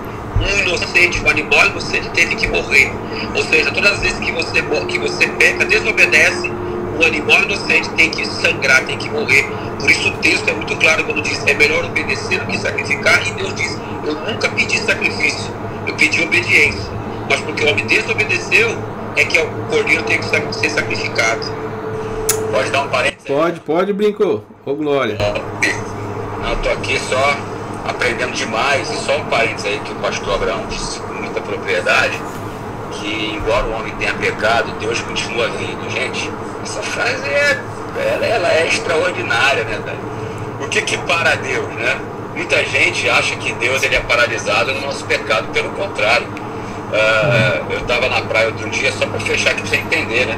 um inocente, um animal inocente teve que morrer. Ou seja, todas as vezes que você, que você peca, desobedece, um animal inocente tem que sangrar, tem que morrer. Por isso o texto é muito claro quando diz é melhor obedecer do que sacrificar. E Deus diz: Eu nunca pedi sacrifício, eu pedi obediência. Mas porque o homem desobedeceu, é que o cordeiro tem que ser sacrificado. Pode dar um parênteses? Pode, pode, brincou. Ô, Glória. Não, estou aqui só aprendendo demais, e só um parênteses aí que o pastor Abraão disse com muita propriedade, que embora o homem tenha pecado, Deus continua vindo. Gente, essa frase é, ela, ela é extraordinária, né, velho? O que que para Deus, né? Muita gente acha que Deus ele é paralisado no nosso pecado, pelo contrário. Uh, eu estava na praia outro dia, só para fechar aqui para você entender, né?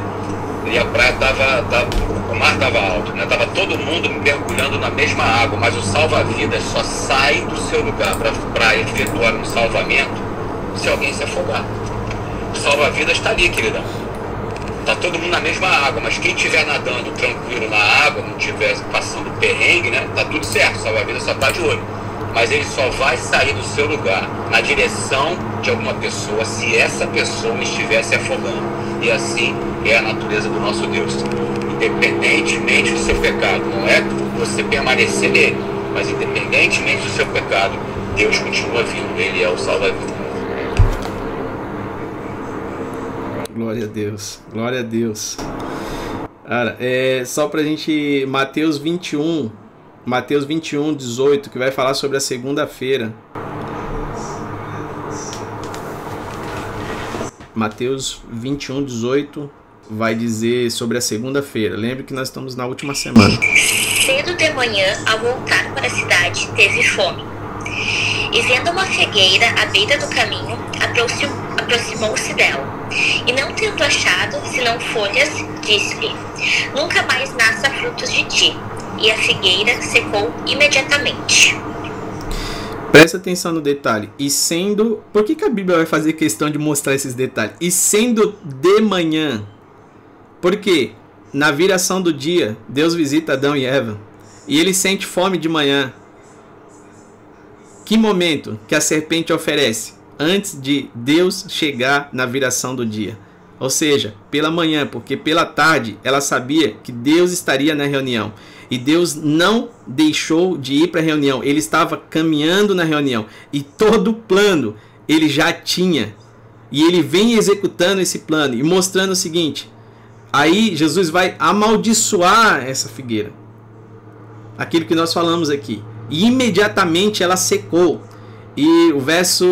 E a praia tava, tava o mar estava alto, né? Tava todo mundo mergulhando na mesma água, mas o salva-vidas só sai do seu lugar para efetuar um salvamento se alguém se afogar. O salva-vidas está ali, queridão. Tá todo mundo na mesma água, mas quem estiver nadando tranquilo na água, não estiver passando perrengue, né? Tá tudo certo, o salva-vidas só tá de olho. Mas ele só vai sair do seu lugar na direção de alguma pessoa se essa pessoa estiver se afogando. E assim é a natureza do nosso Deus. Independentemente do seu pecado, não é você permanecer nele, mas independentemente do seu pecado, Deus continua vindo, Ele é o Salvador. Glória a Deus, glória a Deus. Cara, é só pra gente. Mateus 21, Mateus 21, 18, que vai falar sobre a segunda-feira. Mateus 21, 18 vai dizer sobre a segunda-feira. Lembre que nós estamos na última semana. Cedo de manhã, ao voltar para a cidade, teve fome. E vendo uma figueira à beira do caminho, aproximou-se dela. E não tendo achado, senão folhas, disse-lhe: Nunca mais nasça frutos de ti. E a figueira secou imediatamente. Presta atenção no detalhe. E sendo. Por que, que a Bíblia vai fazer questão de mostrar esses detalhes? E sendo de manhã. Porque na viração do dia, Deus visita Adão e Eva. E ele sente fome de manhã. Que momento que a serpente oferece? Antes de Deus chegar na viração do dia. Ou seja, pela manhã, porque pela tarde ela sabia que Deus estaria na reunião. E Deus não deixou de ir para a reunião. Ele estava caminhando na reunião. E todo plano ele já tinha. E ele vem executando esse plano e mostrando o seguinte: aí Jesus vai amaldiçoar essa figueira. Aquilo que nós falamos aqui e imediatamente ela secou. E o verso,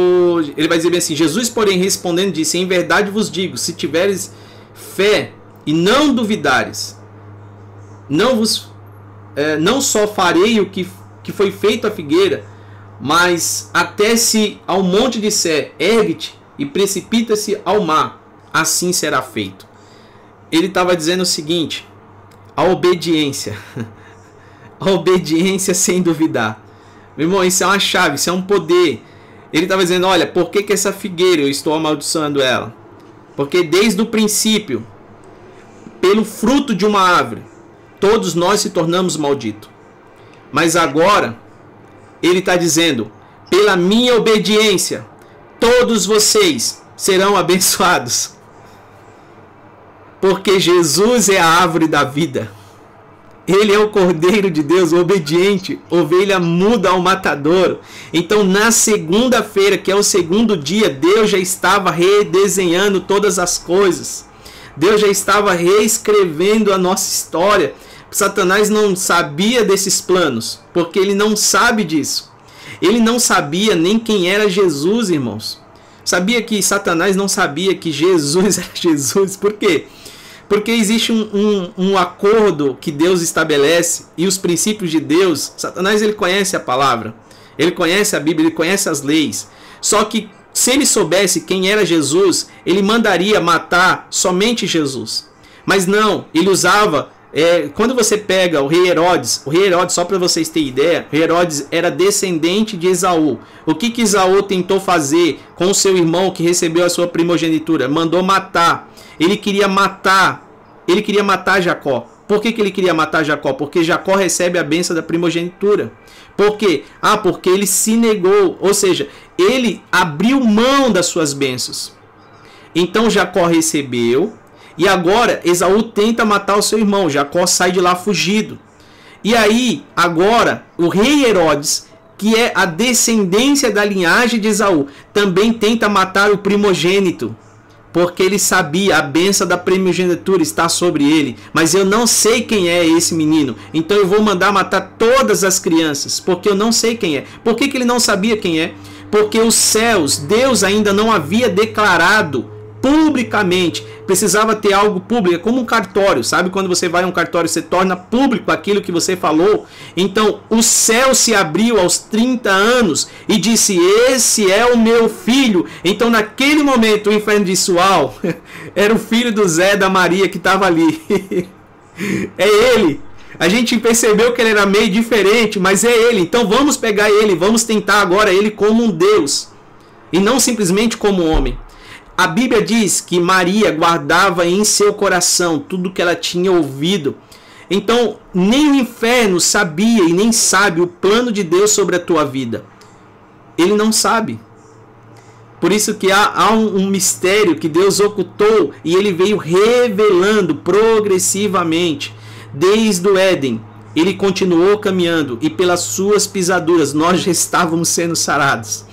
ele vai dizer bem assim: Jesus, porém, respondendo, disse: Em verdade vos digo, se tiveres fé e não duvidares, não vos é, não só farei o que, que foi feito à figueira, mas até se ao monte disser, ergue-te e precipita-se ao mar, assim será feito. Ele estava dizendo o seguinte: a obediência. a obediência sem duvidar. Meu irmão, isso é uma chave, isso é um poder. Ele estava dizendo: Olha, por que, que essa figueira eu estou amaldiçoando ela? Porque desde o princípio, pelo fruto de uma árvore, todos nós se tornamos malditos. Mas agora, ele está dizendo: pela minha obediência, todos vocês serão abençoados. Porque Jesus é a árvore da vida. Ele é o Cordeiro de Deus, obediente, ovelha muda ao matadouro. Então, na segunda-feira, que é o segundo dia, Deus já estava redesenhando todas as coisas. Deus já estava reescrevendo a nossa história. Satanás não sabia desses planos, porque ele não sabe disso. Ele não sabia nem quem era Jesus, irmãos. Sabia que Satanás não sabia que Jesus era Jesus. Por quê? Porque existe um, um, um, acordo que Deus estabelece e os princípios de Deus. Satanás ele conhece a palavra, ele conhece a Bíblia, ele conhece as leis. Só que se ele soubesse quem era Jesus, ele mandaria matar somente Jesus. Mas não, ele usava. É, quando você pega o rei Herodes, o rei Herodes, só para vocês terem ideia, o rei Herodes era descendente de Esaú. O que, que Esaú tentou fazer com o seu irmão que recebeu a sua primogenitura? Mandou matar ele queria matar, ele queria matar Jacó. Por que, que ele queria matar Jacó? Porque Jacó recebe a benção da primogenitura. Por quê? Ah, porque ele se negou, ou seja, ele abriu mão das suas bênçãos. Então Jacó recebeu, e agora Esaú tenta matar o seu irmão. Jacó sai de lá fugido. E aí, agora, o rei Herodes, que é a descendência da linhagem de Esaú, também tenta matar o primogênito porque ele sabia a benção da primogenitura está sobre ele, mas eu não sei quem é esse menino, então eu vou mandar matar todas as crianças, porque eu não sei quem é. Por que, que ele não sabia quem é? Porque os céus, Deus ainda não havia declarado publicamente. Precisava ter algo público, é como um cartório, sabe? Quando você vai a um cartório, você torna público aquilo que você falou. Então, o céu se abriu aos 30 anos e disse: Esse é o meu filho. Então, naquele momento, o inferno disse: Uau, Era o filho do Zé da Maria que estava ali. é ele. A gente percebeu que ele era meio diferente, mas é ele. Então vamos pegar ele, vamos tentar agora ele como um Deus e não simplesmente como homem. A Bíblia diz que Maria guardava em seu coração tudo que ela tinha ouvido. Então, nem o inferno sabia e nem sabe o plano de Deus sobre a tua vida. Ele não sabe. Por isso que há, há um, um, mistério que Deus ocultou e ele veio revelando progressivamente desde o Éden. Ele continuou caminhando e pelas suas pisaduras nós já estávamos sendo sarados.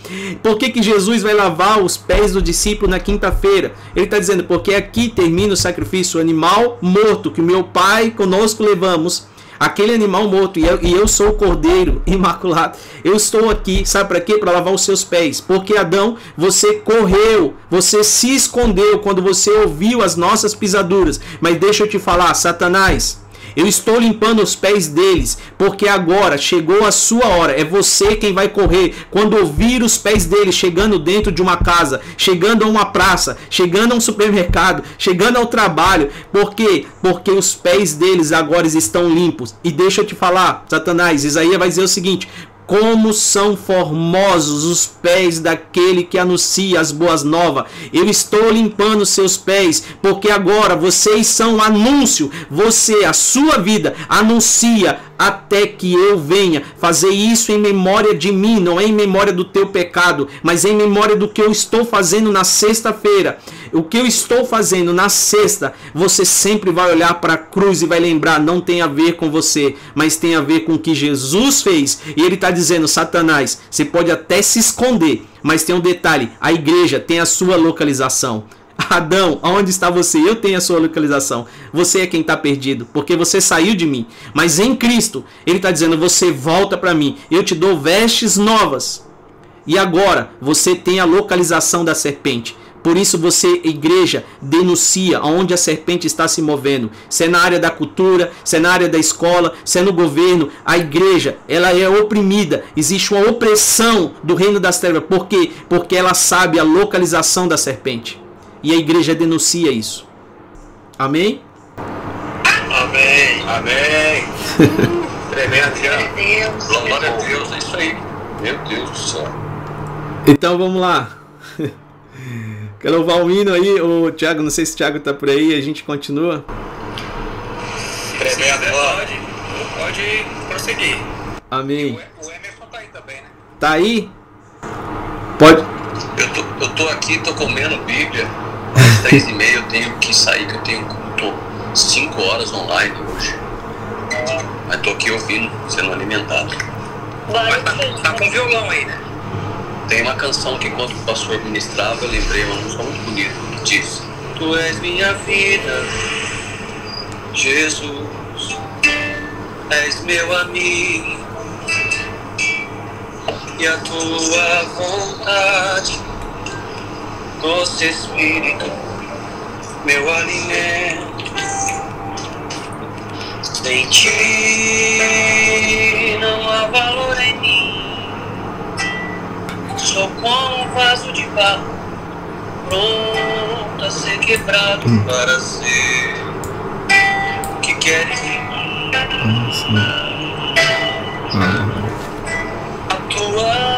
Por que, que Jesus vai lavar os pés do discípulo na quinta-feira? Ele está dizendo, porque aqui termina o sacrifício, o animal morto que meu Pai conosco levamos aquele animal morto, e eu, e eu, sou o cordeiro imaculado. Eu estou aqui, sabe para quê? Para lavar os seus pés. Porque Adão, você correu, você se escondeu quando você ouviu as nossas pisaduras. Mas deixa eu te falar, Satanás. Eu estou limpando os pés deles, porque agora chegou a sua hora. É você quem vai correr quando ouvir os pés deles chegando dentro de uma casa, chegando a uma praça, chegando a um supermercado, chegando ao trabalho. Por quê? Porque os pés deles agora estão limpos. E deixa eu te falar, Satanás, Isaías vai dizer o seguinte: como são formosos os pés daquele que anuncia as boas novas. Eu estou limpando seus pés, porque agora vocês são anúncio. Você, a sua vida, anuncia até que eu venha fazer isso em memória de mim, não é em memória do teu pecado, mas em memória do que eu estou fazendo na sexta-feira. O que eu estou fazendo na sexta, você sempre vai olhar para a cruz e vai lembrar, não tem a ver com você, mas tem a ver com o que Jesus fez. E ele está dizendo, Satanás, você pode até se esconder, mas tem um detalhe: a igreja tem a sua localização. Adão, aonde está você? Eu tenho a sua localização. Você é quem está perdido, porque você saiu de mim. Mas em Cristo, Ele está dizendo: você volta para mim. Eu te dou vestes novas. E agora você tem a localização da serpente. Por isso você, igreja, denuncia aonde a serpente está se movendo. Se é na área da cultura, se é na área da escola, se é no governo, a igreja, ela é oprimida. Existe uma opressão do reino das trevas. Por quê? Porque ela sabe a localização da serpente. E a igreja denuncia isso. Amém? Amém. Amém. Tremendo, Deus. Glória a Deus, é isso aí. Meu Deus do céu. Então vamos lá. Quero louvar o hino aí, o Thiago, não sei se o Thiago tá por aí, a gente continua. Tremendo, Pode, pode prosseguir. Amém. O Emerson tá aí também, né? Tá aí? Pode. Eu tô, eu tô aqui, tô comendo Bíblia. Às três e meia eu tenho que sair, que eu tenho tô cinco horas online hoje. Mas tô aqui ouvindo, sendo alimentado. Mas tá, tá com violão aí, né? Tem uma canção que enquanto o pastor ministrava, eu lembrei uma música muito bonita que diz Tu és minha vida, Jesus, és meu amigo e a tua vontade, doce Espírito, meu alimento. Sem ti Sou como um vaso de barro, pronto a ser quebrado para ser o que queres em mim. A tua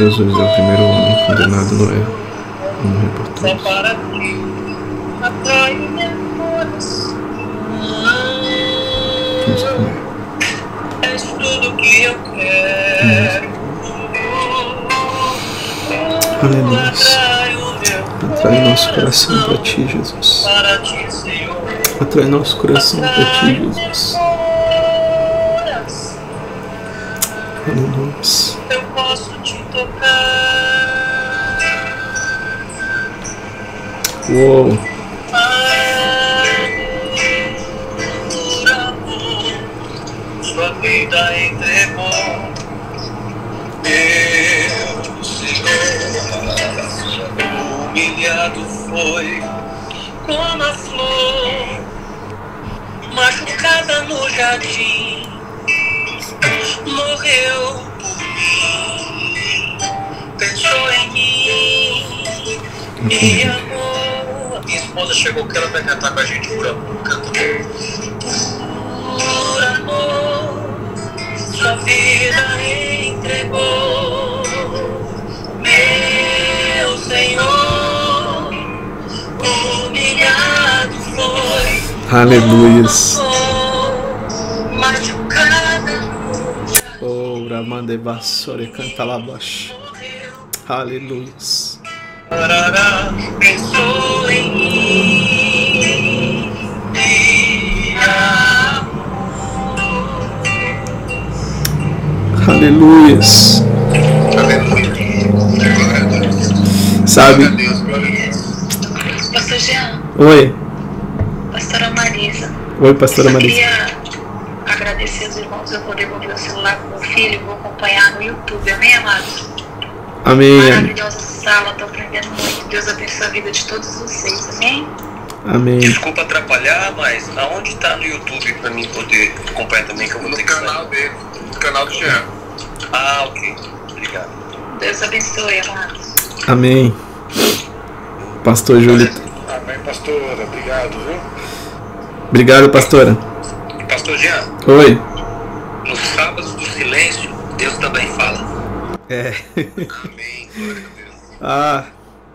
Jesus é o primeiro homem condenado no erro. Meu coração. Vamos comer. És tudo que eu quero. Aleluia. Atrai o meu Atrai nosso coração para ti, Jesus. para ti, Senhor. Atrai nosso coração para ti, Jesus. Aleluia. Uou. Humilhado foi como a flor machucada no jardim, morreu por mim, pensou em mim e amou. Minha esposa chegou que ela vai cantar com a gente por amor. Por amor, sua vida entregou. Meu Senhor, humilhado foi. Oh, Ramande Bassore canta lá baixo. Aleluias. Pensou em mim Aleluias. Aleluia. Glória a Deus. Sabe? Glória a Deus, glória a Deus. Pastor Jean, Oi. pastora Marisa. Oi, pastora eu Marisa. queria agradecer aos irmãos eu vou devolver o celular pro meu filho vou acompanhar no YouTube. Amém, amados? Amém. Maravilhosa sala, tô aprendendo muito. Deus abençoe a vida de todos vocês. Amém? Amém. Desculpa atrapalhar, mas aonde tá no YouTube pra mim poder acompanhar também que eu vou No ter que canal dele, no canal do Jean. Ah, ok. Obrigado. Deus abençoe, amados. Amém. Pastor Júlio. Amém, pastora. Obrigado, viu? Obrigado, pastora. Pastor Jean, Oi. nos sábados do silêncio, Deus também fala. É. Amém. Glória a Deus. Ah,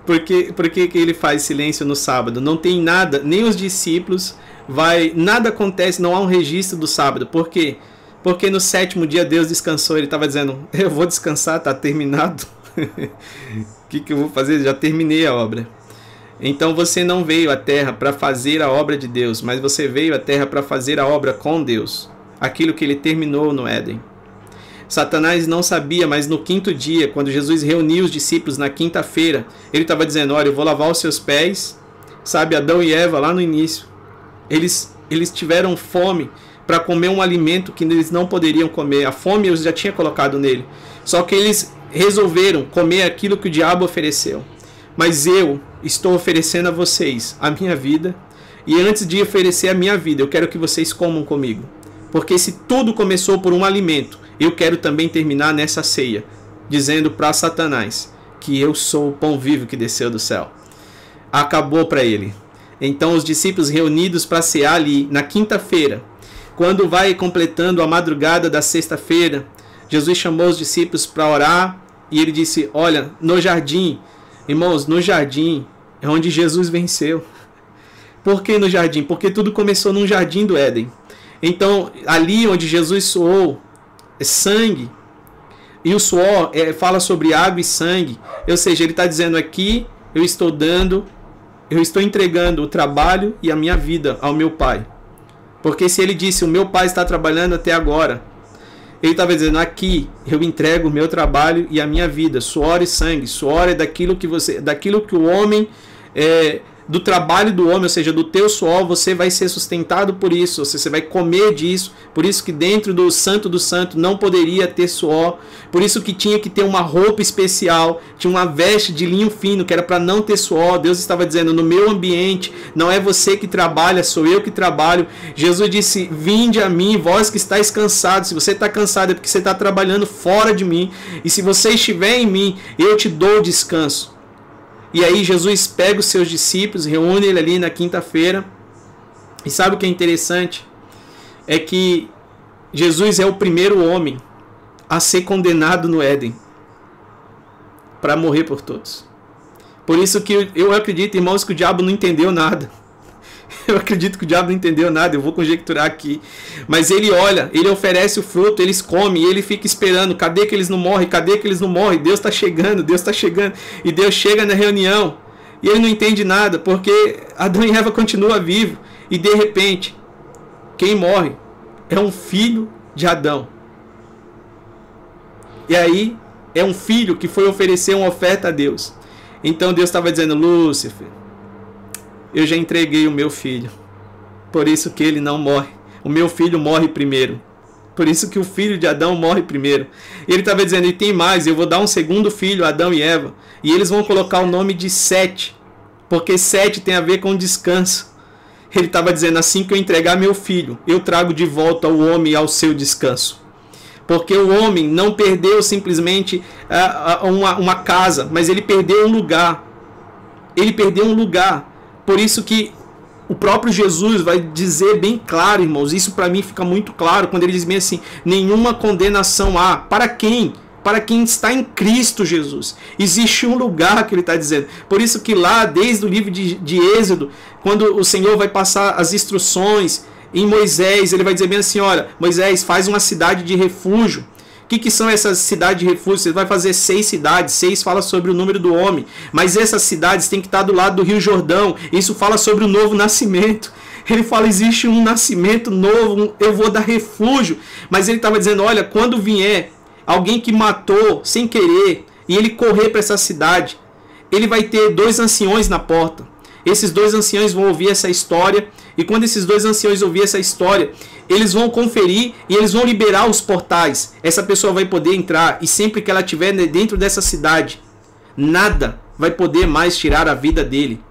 por que, que, ele faz silêncio no sábado? Não tem nada, nem os discípulos vai, nada acontece, não há um registro do sábado. Por quê? Porque no sétimo dia Deus descansou. Ele estava dizendo: Eu vou descansar, tá terminado. O que, que eu vou fazer? Já terminei a obra. Então você não veio à terra para fazer a obra de Deus, mas você veio à terra para fazer a obra com Deus. Aquilo que ele terminou no Éden. Satanás não sabia, mas no quinto dia, quando Jesus reuniu os discípulos na quinta-feira, ele estava dizendo: Olha, eu vou lavar os seus pés. Sabe, Adão e Eva lá no início, eles, eles tiveram fome para comer um alimento que eles não poderiam comer. A fome eu já tinha colocado nele. Só que eles resolveram comer aquilo que o diabo ofereceu. Mas eu estou oferecendo a vocês a minha vida. E antes de oferecer a minha vida, eu quero que vocês comam comigo. Porque se tudo começou por um alimento, eu quero também terminar nessa ceia, dizendo para Satanás que eu sou o pão vivo que desceu do céu. Acabou para ele. Então os discípulos reunidos para cear ali na quinta-feira, quando vai completando a madrugada da sexta-feira, Jesus chamou os discípulos para orar e ele disse: Olha, no jardim, irmãos, no jardim é onde Jesus venceu. Por que no jardim? Porque tudo começou num jardim do Éden. Então, ali onde Jesus soou sangue, e o suor é, fala sobre água e sangue, ou seja, ele está dizendo aqui: eu estou dando, eu estou entregando o trabalho e a minha vida ao meu Pai. Porque se ele disse: o meu Pai está trabalhando até agora, ele estava dizendo: aqui eu entrego o meu trabalho e a minha vida, suor e sangue. Suor é daquilo que você, daquilo que o homem é, do trabalho do homem, ou seja, do teu suor, você vai ser sustentado por isso, ou seja, você vai comer disso. Por isso que dentro do santo do santo não poderia ter suor. Por isso que tinha que ter uma roupa especial, tinha uma veste de linho fino que era para não ter suor. Deus estava dizendo: "No meu ambiente não é você que trabalha, sou eu que trabalho". Jesus disse: "Vinde a mim, vós que estáis cansados. Se você está cansado é porque você está trabalhando fora de mim. E se você estiver em mim, eu te dou descanso". E aí Jesus pega os seus discípulos, reúne ele ali na quinta-feira. E sabe o que é interessante? É que Jesus é o primeiro homem a ser condenado no Éden para morrer por todos. Por isso que eu acredito, irmãos, que o diabo não entendeu nada. Eu acredito que o diabo não entendeu nada, eu vou conjecturar aqui. Mas ele olha, ele oferece o fruto, eles comem, ele fica esperando. Cadê que eles não morrem? Cadê que eles não morrem? Deus está chegando, Deus está chegando. E Deus chega na reunião e ele não entende nada, porque Adão e Eva continuam vivos. E de repente, quem morre é um filho de Adão. E aí, é um filho que foi oferecer uma oferta a Deus. Então Deus estava dizendo: Lúcifer, eu já entreguei o meu filho. Por isso que ele não morre. O meu filho morre primeiro. Por isso que o filho de Adão morre primeiro. Ele estava dizendo: e tem mais, eu vou dar um segundo filho, Adão e Eva. E eles vão colocar o nome de Sete. Porque sete tem a ver com descanso. Ele estava dizendo assim que eu entregar meu filho, eu trago de volta o homem ao seu descanso. Porque o homem não perdeu simplesmente uh, uma, uma casa, mas ele perdeu um lugar. Ele perdeu um lugar. Por isso que o próprio Jesus vai dizer bem claro, irmãos. Isso para mim fica muito claro quando ele diz bem assim: nenhuma condenação há. Para quem? Para quem está em Cristo Jesus. Existe um lugar que ele está dizendo. Por isso que lá, desde o livro de, de Êxodo, quando o Senhor vai passar as instruções em Moisés, ele vai dizer bem assim: olha, Moisés, faz uma cidade de refúgio. O que, que são essas cidades de refúgio? Você vai fazer seis cidades. Seis fala sobre o número do homem. Mas essas cidades têm que estar do lado do Rio Jordão. Isso fala sobre o novo nascimento. Ele fala: existe um nascimento novo, eu vou dar refúgio. Mas ele estava dizendo: olha, quando vier alguém que matou sem querer e ele correr para essa cidade, ele vai ter dois anciões na porta. Esses dois anciões vão ouvir essa história. E quando esses dois anciões ouvir essa história, eles vão conferir e eles vão liberar os portais. Essa pessoa vai poder entrar e sempre que ela estiver dentro dessa cidade, nada vai poder mais tirar a vida dele.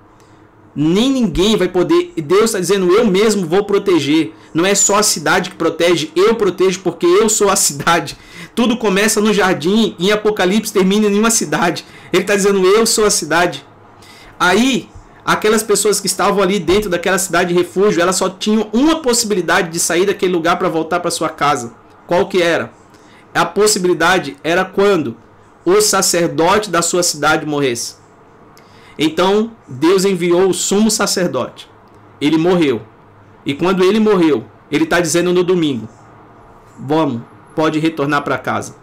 Nem ninguém vai poder. Deus está dizendo: eu mesmo vou proteger. Não é só a cidade que protege, eu protejo porque eu sou a cidade. Tudo começa no jardim e em Apocalipse termina em uma cidade. Ele está dizendo: eu sou a cidade. Aí aquelas pessoas que estavam ali dentro daquela cidade de refúgio, elas só tinham uma possibilidade de sair daquele lugar para voltar para sua casa. Qual que era? A possibilidade era quando o sacerdote da sua cidade morresse. Então, Deus enviou o sumo sacerdote. Ele morreu. E quando ele morreu, ele está dizendo no domingo: Vamos, pode retornar para casa.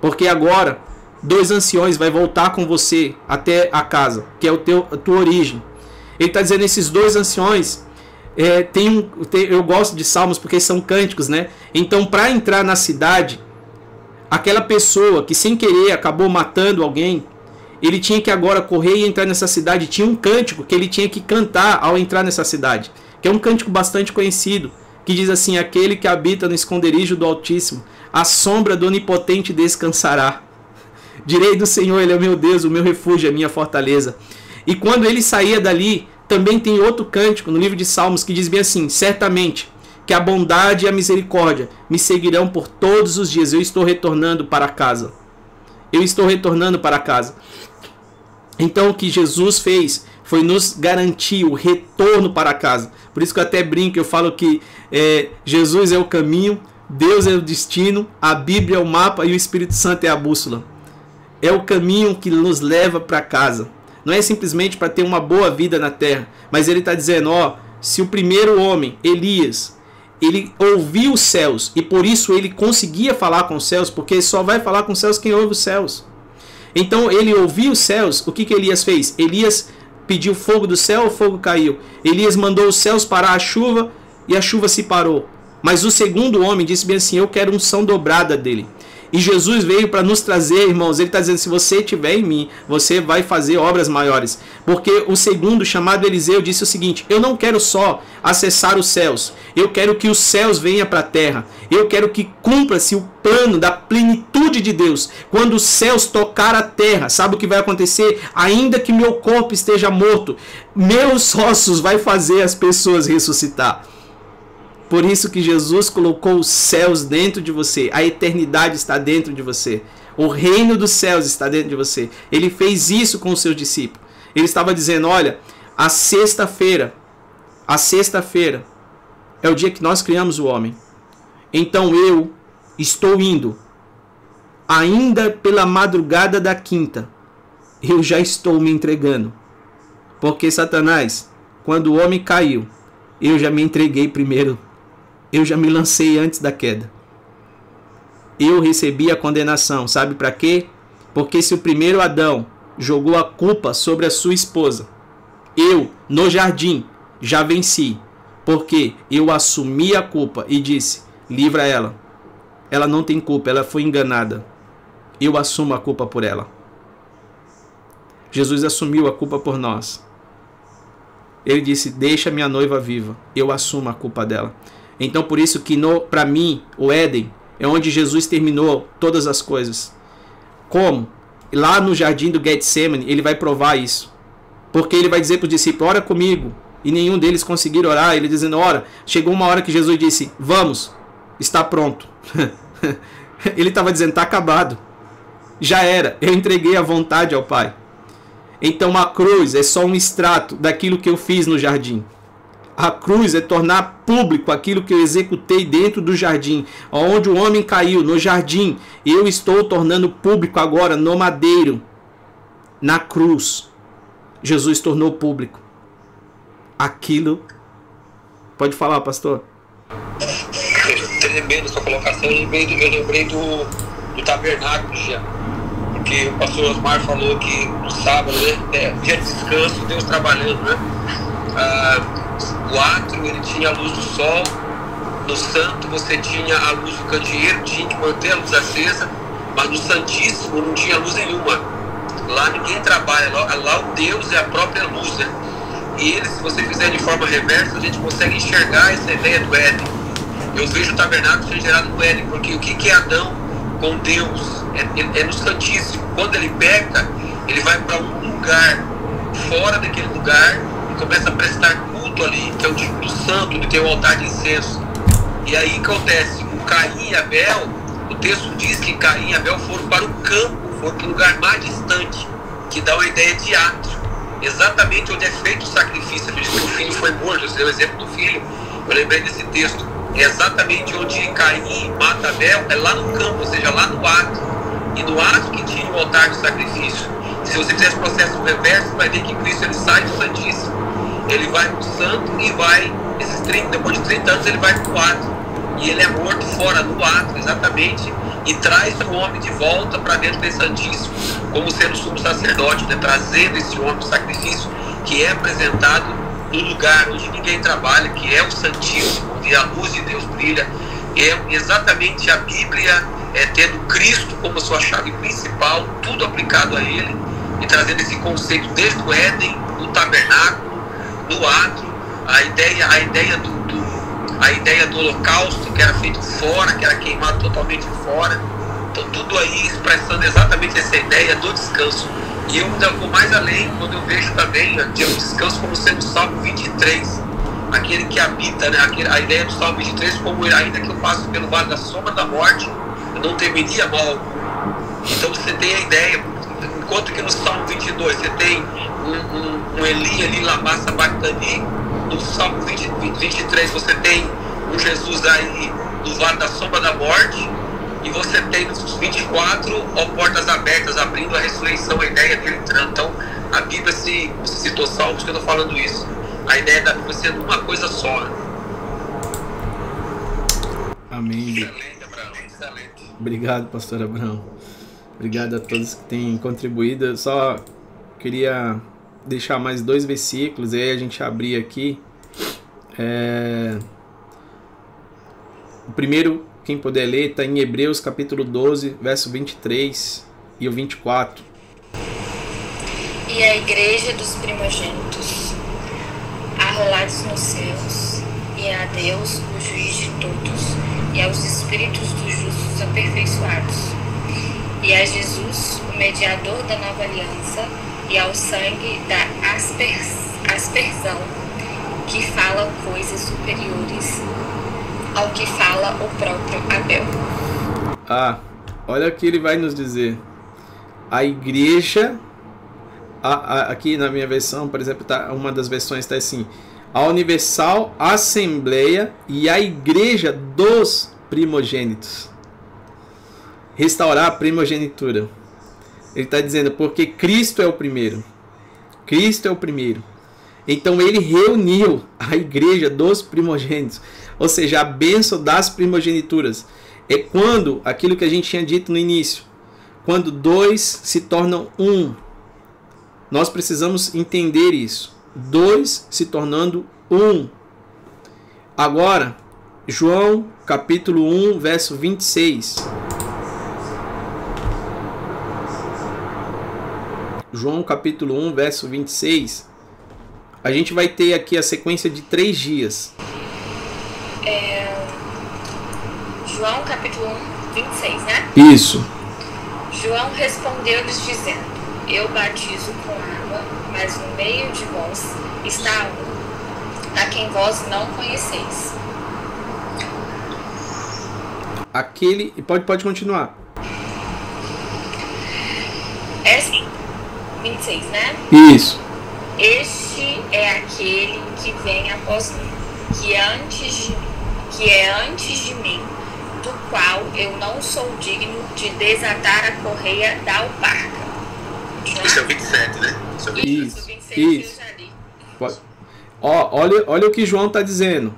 Porque agora dois anciões vai voltar com você até a casa, que é o teu, a tua origem. Ele está dizendo esses dois anciões é, tem um, tem, eu gosto de salmos porque são cânticos, né? Então, para entrar na cidade, aquela pessoa que sem querer acabou matando alguém, ele tinha que agora correr e entrar nessa cidade. Tinha um cântico que ele tinha que cantar ao entrar nessa cidade, que é um cântico bastante conhecido, que diz assim: Aquele que habita no esconderijo do Altíssimo, a sombra do Onipotente descansará. Direi do Senhor, Ele é o meu Deus, o meu refúgio, a minha fortaleza. E quando ele saía dali, também tem outro cântico no livro de Salmos que diz bem assim: Certamente que a bondade e a misericórdia me seguirão por todos os dias. Eu estou retornando para casa. Eu estou retornando para casa. Então o que Jesus fez foi nos garantir o retorno para casa. Por isso que eu até brinco, eu falo que é, Jesus é o caminho, Deus é o destino, a Bíblia é o mapa e o Espírito Santo é a bússola é o caminho que nos leva para casa. Não é simplesmente para ter uma boa vida na terra, mas ele está dizendo: ó, se o primeiro homem, Elias, ele ouviu os céus e por isso ele conseguia falar com os céus, porque só vai falar com os céus quem ouve os céus. Então ele ouviu os céus, o que, que Elias fez? Elias pediu fogo do céu, o fogo caiu. Elias mandou os céus parar a chuva e a chuva se parou. Mas o segundo homem disse bem assim: Eu quero unção dobrada dele. E Jesus veio para nos trazer, irmãos. Ele está dizendo: se você estiver em mim, você vai fazer obras maiores. Porque o segundo, chamado Eliseu, disse o seguinte: Eu não quero só acessar os céus, eu quero que os céus venham para a terra. Eu quero que cumpra-se o plano da plenitude de Deus. Quando os céus tocar a terra, sabe o que vai acontecer? Ainda que meu corpo esteja morto, meus ossos vai fazer as pessoas ressuscitar. Por isso que Jesus colocou os céus dentro de você, a eternidade está dentro de você, o reino dos céus está dentro de você. Ele fez isso com os seus discípulos. Ele estava dizendo: olha, a sexta-feira, a sexta-feira é o dia que nós criamos o homem. Então eu estou indo, ainda pela madrugada da quinta, eu já estou me entregando. Porque Satanás, quando o homem caiu, eu já me entreguei primeiro eu já me lancei antes da queda. Eu recebi a condenação, sabe para quê? Porque se o primeiro Adão jogou a culpa sobre a sua esposa, eu, no jardim, já venci, porque eu assumi a culpa e disse: livra ela. Ela não tem culpa, ela foi enganada. Eu assumo a culpa por ela. Jesus assumiu a culpa por nós. Ele disse: Deixa minha noiva viva, eu assumo a culpa dela. Então por isso que para mim o Éden é onde Jesus terminou todas as coisas. Como? Lá no jardim do Getsemane ele vai provar isso. Porque ele vai dizer para os discípulos: ora comigo. E nenhum deles conseguiram orar. Ele dizendo: ora. Chegou uma hora que Jesus disse: vamos, está pronto. ele estava dizendo: está acabado. Já era. Eu entreguei a vontade ao Pai. Então a cruz é só um extrato daquilo que eu fiz no jardim. A cruz é tornar público aquilo que eu executei dentro do jardim, onde o homem caiu, no jardim. Eu estou tornando público agora no madeiro, na cruz. Jesus tornou público aquilo. Pode falar, pastor. Tremendo sua colocação. Eu lembrei do, eu lembrei do, do tabernáculo, Jean. Porque o pastor Osmar falou que no sábado, né, é, dia de descanso, Deus trabalhando, né? Ah, o átrio ele tinha a luz do sol, no santo você tinha a luz do candeeiro, tinha que manter a luz acesa, mas no santíssimo não tinha luz nenhuma. Lá ninguém trabalha, lá, lá o Deus é a própria luz, né? E ele, se você fizer de forma reversa, a gente consegue enxergar essa ideia do Éden. Eu vejo o tabernáculo ser gerado no Éden, porque o que, que é Adão com Deus? É, é, é no Santíssimo. Quando ele peca, ele vai para um lugar fora daquele lugar e começa a prestar ali, que é o do santo, onde tem o altar de incenso. E aí acontece, o Caim e Abel, o texto diz que Caim e Abel foram para o campo, foram para o lugar mais distante, que dá uma ideia de átrio, exatamente onde é feito o sacrifício. Que o filho foi morto, deu o exemplo do filho, eu lembrei desse texto. É exatamente onde Caim mata Abel, é lá no campo, ou seja, lá no átrio. E no átrio que tinha o altar de sacrifício. Se você fizer esse processo reverso, vai ver que Cristo ele sai do Santíssimo ele vai para o santo e vai, esses 30, depois de 30 anos, ele vai para o ato. E ele é morto fora do ato, exatamente, e traz o homem de volta para dentro desse Santíssimo, como sendo sumo sacerdote, né, trazendo esse homem do sacrifício que é apresentado no lugar onde ninguém trabalha, que é o Santíssimo, onde a luz de Deus brilha. É exatamente a Bíblia é, tendo Cristo como sua chave principal, tudo aplicado a Ele, e trazendo esse conceito desde o Éden, do tabernáculo do ato, a ideia, a ideia do, do, a ideia do holocausto que era feito fora, que era queimado totalmente fora. Então tudo aí expressando exatamente essa ideia do descanso. E eu ainda vou mais além quando eu vejo também o descanso como sendo o Salmo 23, aquele que habita, né? Aquele, a ideia do Salmo 23 como ainda que eu passe pelo vale da sombra da morte, eu não temeria mal Então você tem a ideia, enquanto que no Salmo 22 você tem um, um, um Eli, Eli Lamassa Bactani. No Salmo 20, 23 você tem um Jesus aí do vale da sombra da morte. E você tem nos 24 ó, portas abertas, abrindo a ressurreição, a ideia dele entrando. Então, a Bíblia se, se citou salmos que eu estou falando isso. A ideia da Bíblia sendo uma coisa só. Amém. Excelente, Abraão. Excelente. Obrigado, pastor Abraão. Obrigado a todos que têm contribuído. Eu só queria deixar mais dois versículos, e aí a gente abrir aqui. É... O primeiro, quem puder ler, está em Hebreus capítulo 12, verso 23 e o 24. E a igreja dos primogênitos, arrolados nos céus, e a Deus, o juiz de todos, e aos espíritos dos justos aperfeiçoados, e a Jesus, o mediador da nova aliança, e ao sangue da aspers, aspersão, que fala coisas superiores ao que fala o próprio Abel. Ah, olha o que ele vai nos dizer. A igreja, a, a, aqui na minha versão, por exemplo, tá, uma das versões está assim: a Universal Assembleia e a Igreja dos Primogênitos. Restaurar a primogenitura. Ele está dizendo porque Cristo é o primeiro. Cristo é o primeiro. Então ele reuniu a igreja dos primogênitos, ou seja, a bênção das primogenituras. É quando aquilo que a gente tinha dito no início, quando dois se tornam um. Nós precisamos entender isso. Dois se tornando um. Agora, João capítulo 1, verso 26. João capítulo 1, verso 26, a gente vai ter aqui a sequência de três dias. É... João capítulo 1, 26, né? Isso. João respondeu-lhes dizendo: Eu batizo com água, mas no meio de vós está um, a quem vós não conheceis. Aquele. Pode, pode continuar. É assim, 26, né? Isso. Este é aquele que vem após mim, que antes de, que é antes de mim, do qual eu não sou digno de desatar a correia da alparca. Esse é o 27, né? Esse é o 27. Isso, Isso, 26 isso. eu já li. Pode. Ó, olha, olha o que João está dizendo.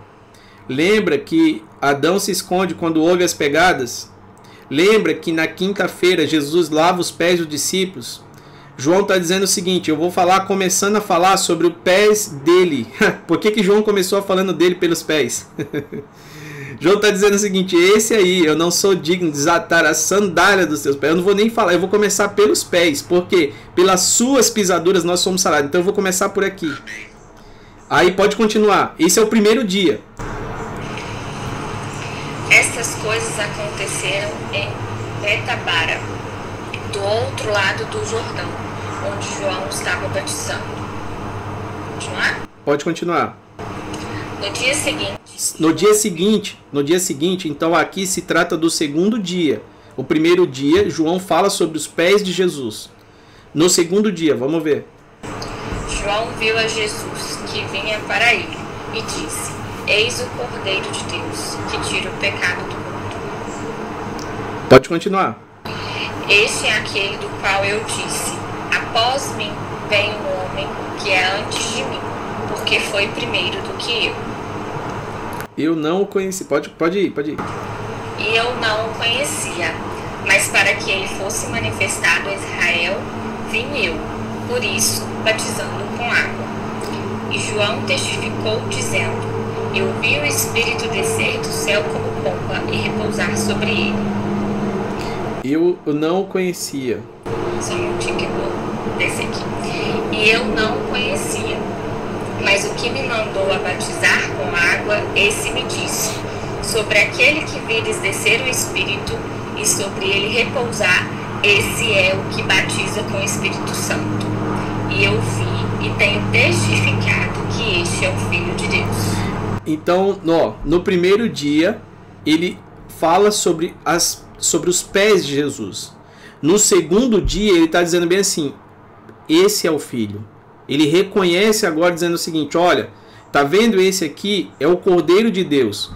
Lembra que Adão se esconde quando ouve as pegadas? Lembra que na quinta-feira Jesus lava os pés dos discípulos? João está dizendo o seguinte: eu vou falar, começando a falar sobre os pés dele. Por que, que João começou falando dele pelos pés? João está dizendo o seguinte: esse aí, eu não sou digno de desatar a sandália dos seus pés. Eu não vou nem falar, eu vou começar pelos pés, porque pelas suas pisaduras nós somos sarados. Então eu vou começar por aqui. Aí pode continuar. Esse é o primeiro dia. Estas coisas aconteceram em Betabara, do outro lado do Jordão, onde João estava batizando. Continuar? Pode continuar. No dia seguinte, No dia seguinte, no dia seguinte, então aqui se trata do segundo dia. O primeiro dia, João fala sobre os pés de Jesus. No segundo dia, vamos ver. João viu a Jesus que vinha para ele e disse: Eis o Cordeiro de Deus que tira o pecado do mundo. Pode continuar. Este é aquele do qual eu disse: Após mim vem um homem que é antes de mim, porque foi primeiro do que eu. Eu não o conheci. Pode, pode ir, pode ir. E eu não o conhecia, mas para que ele fosse manifestado a Israel, vim eu, por isso, batizando com água. E João testificou, dizendo: Eu vi o Espírito descer do céu como pomba e repousar sobre ele. Eu não o conhecia. Só um minutinho descer aqui. E eu não conhecia. Mas o que me mandou a batizar com água, esse me disse: Sobre aquele que vires descer o Espírito e sobre ele repousar, esse é o que batiza com o Espírito Santo. E eu vi e tenho testificado que este é o Filho de Deus. Então, ó, no primeiro dia, ele fala sobre, as, sobre os pés de Jesus. No segundo dia, ele está dizendo bem assim: esse é o filho. Ele reconhece agora, dizendo o seguinte: olha, tá vendo esse aqui? É o Cordeiro de Deus.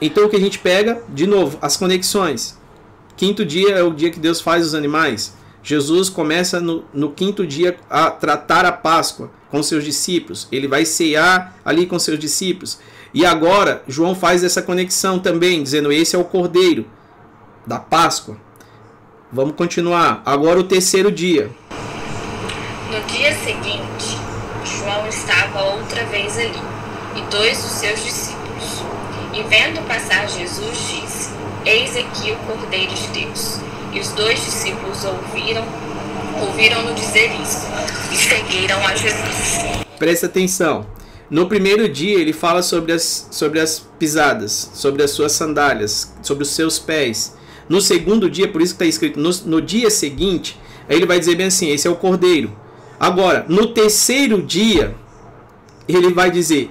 Então, o que a gente pega? De novo, as conexões. Quinto dia é o dia que Deus faz os animais. Jesus começa no, no quinto dia a tratar a Páscoa com seus discípulos. Ele vai cear ali com seus discípulos. E agora, João faz essa conexão também, dizendo: esse é o Cordeiro da Páscoa. Vamos continuar. Agora, o terceiro dia. No dia seguinte, João estava outra vez ali, e dois dos seus discípulos. E vendo passar Jesus, disse: Eis aqui o Cordeiro de Deus. E os dois discípulos ouviram, ouviram-no dizer isso, e seguiram a Jesus. Presta atenção. No primeiro dia ele fala sobre as, sobre as pisadas, sobre as suas sandálias, sobre os seus pés. No segundo dia, por isso que está escrito, no, no dia seguinte, aí ele vai dizer bem assim: esse é o cordeiro. Agora, no terceiro dia, ele vai dizer: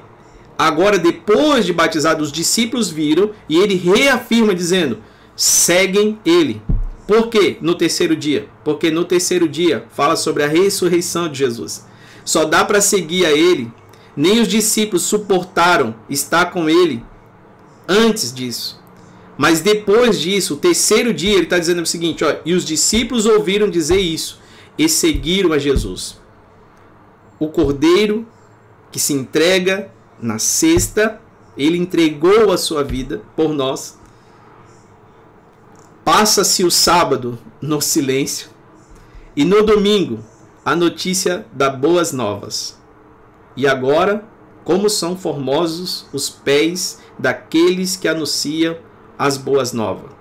agora depois de batizado, os discípulos viram e ele reafirma dizendo: seguem ele. Por quê? No terceiro dia? Porque no terceiro dia fala sobre a ressurreição de Jesus. Só dá para seguir a ele, nem os discípulos suportaram estar com ele antes disso. Mas depois disso, o terceiro dia, ele está dizendo o seguinte: ó, e os discípulos ouviram dizer isso e seguiram a Jesus. O cordeiro que se entrega na sexta, ele entregou a sua vida por nós. Passa-se o sábado no silêncio e no domingo a notícia da boas novas. E agora, como são formosos os pés daqueles que anunciam as boas novas.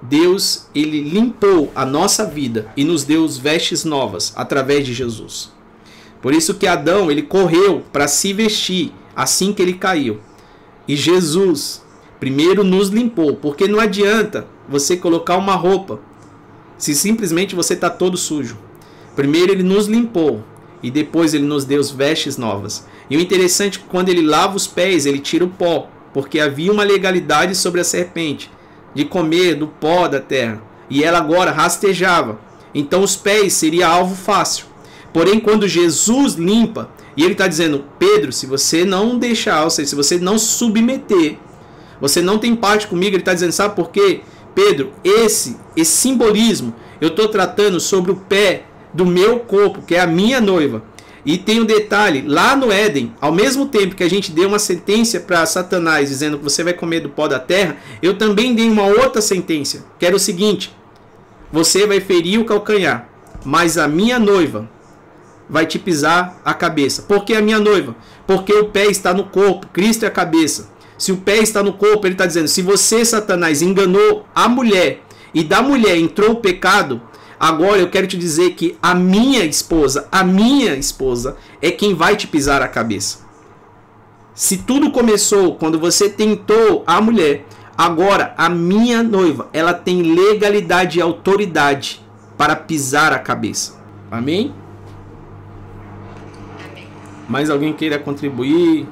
Deus, ele limpou a nossa vida e nos deu vestes novas através de Jesus. Por isso que Adão, ele correu para se vestir assim que ele caiu. E Jesus primeiro nos limpou, porque não adianta você colocar uma roupa se simplesmente você está todo sujo. Primeiro ele nos limpou e depois ele nos deu vestes novas. E o interessante é que quando ele lava os pés, ele tira o pó, porque havia uma legalidade sobre a serpente de comer do pó da terra, e ela agora rastejava. Então os pés seria alvo fácil. Porém, quando Jesus limpa, e ele está dizendo, Pedro, se você não deixar, ou seja, se você não submeter, você não tem parte comigo, ele está dizendo, sabe por quê? Pedro, esse, esse simbolismo, eu estou tratando sobre o pé do meu corpo, que é a minha noiva. E tem um detalhe, lá no Éden, ao mesmo tempo que a gente deu uma sentença para Satanás dizendo que você vai comer do pó da terra, eu também dei uma outra sentença, que era o seguinte: você vai ferir o calcanhar, mas a minha noiva vai te pisar a cabeça. Por que a minha noiva? Porque o pé está no corpo, Cristo é a cabeça. Se o pé está no corpo, ele está dizendo: se você, Satanás, enganou a mulher e da mulher entrou o pecado, Agora eu quero te dizer que a minha esposa, a minha esposa, é quem vai te pisar a cabeça. Se tudo começou quando você tentou a mulher, agora a minha noiva, ela tem legalidade e autoridade para pisar a cabeça. Amém? Mais alguém queira contribuir?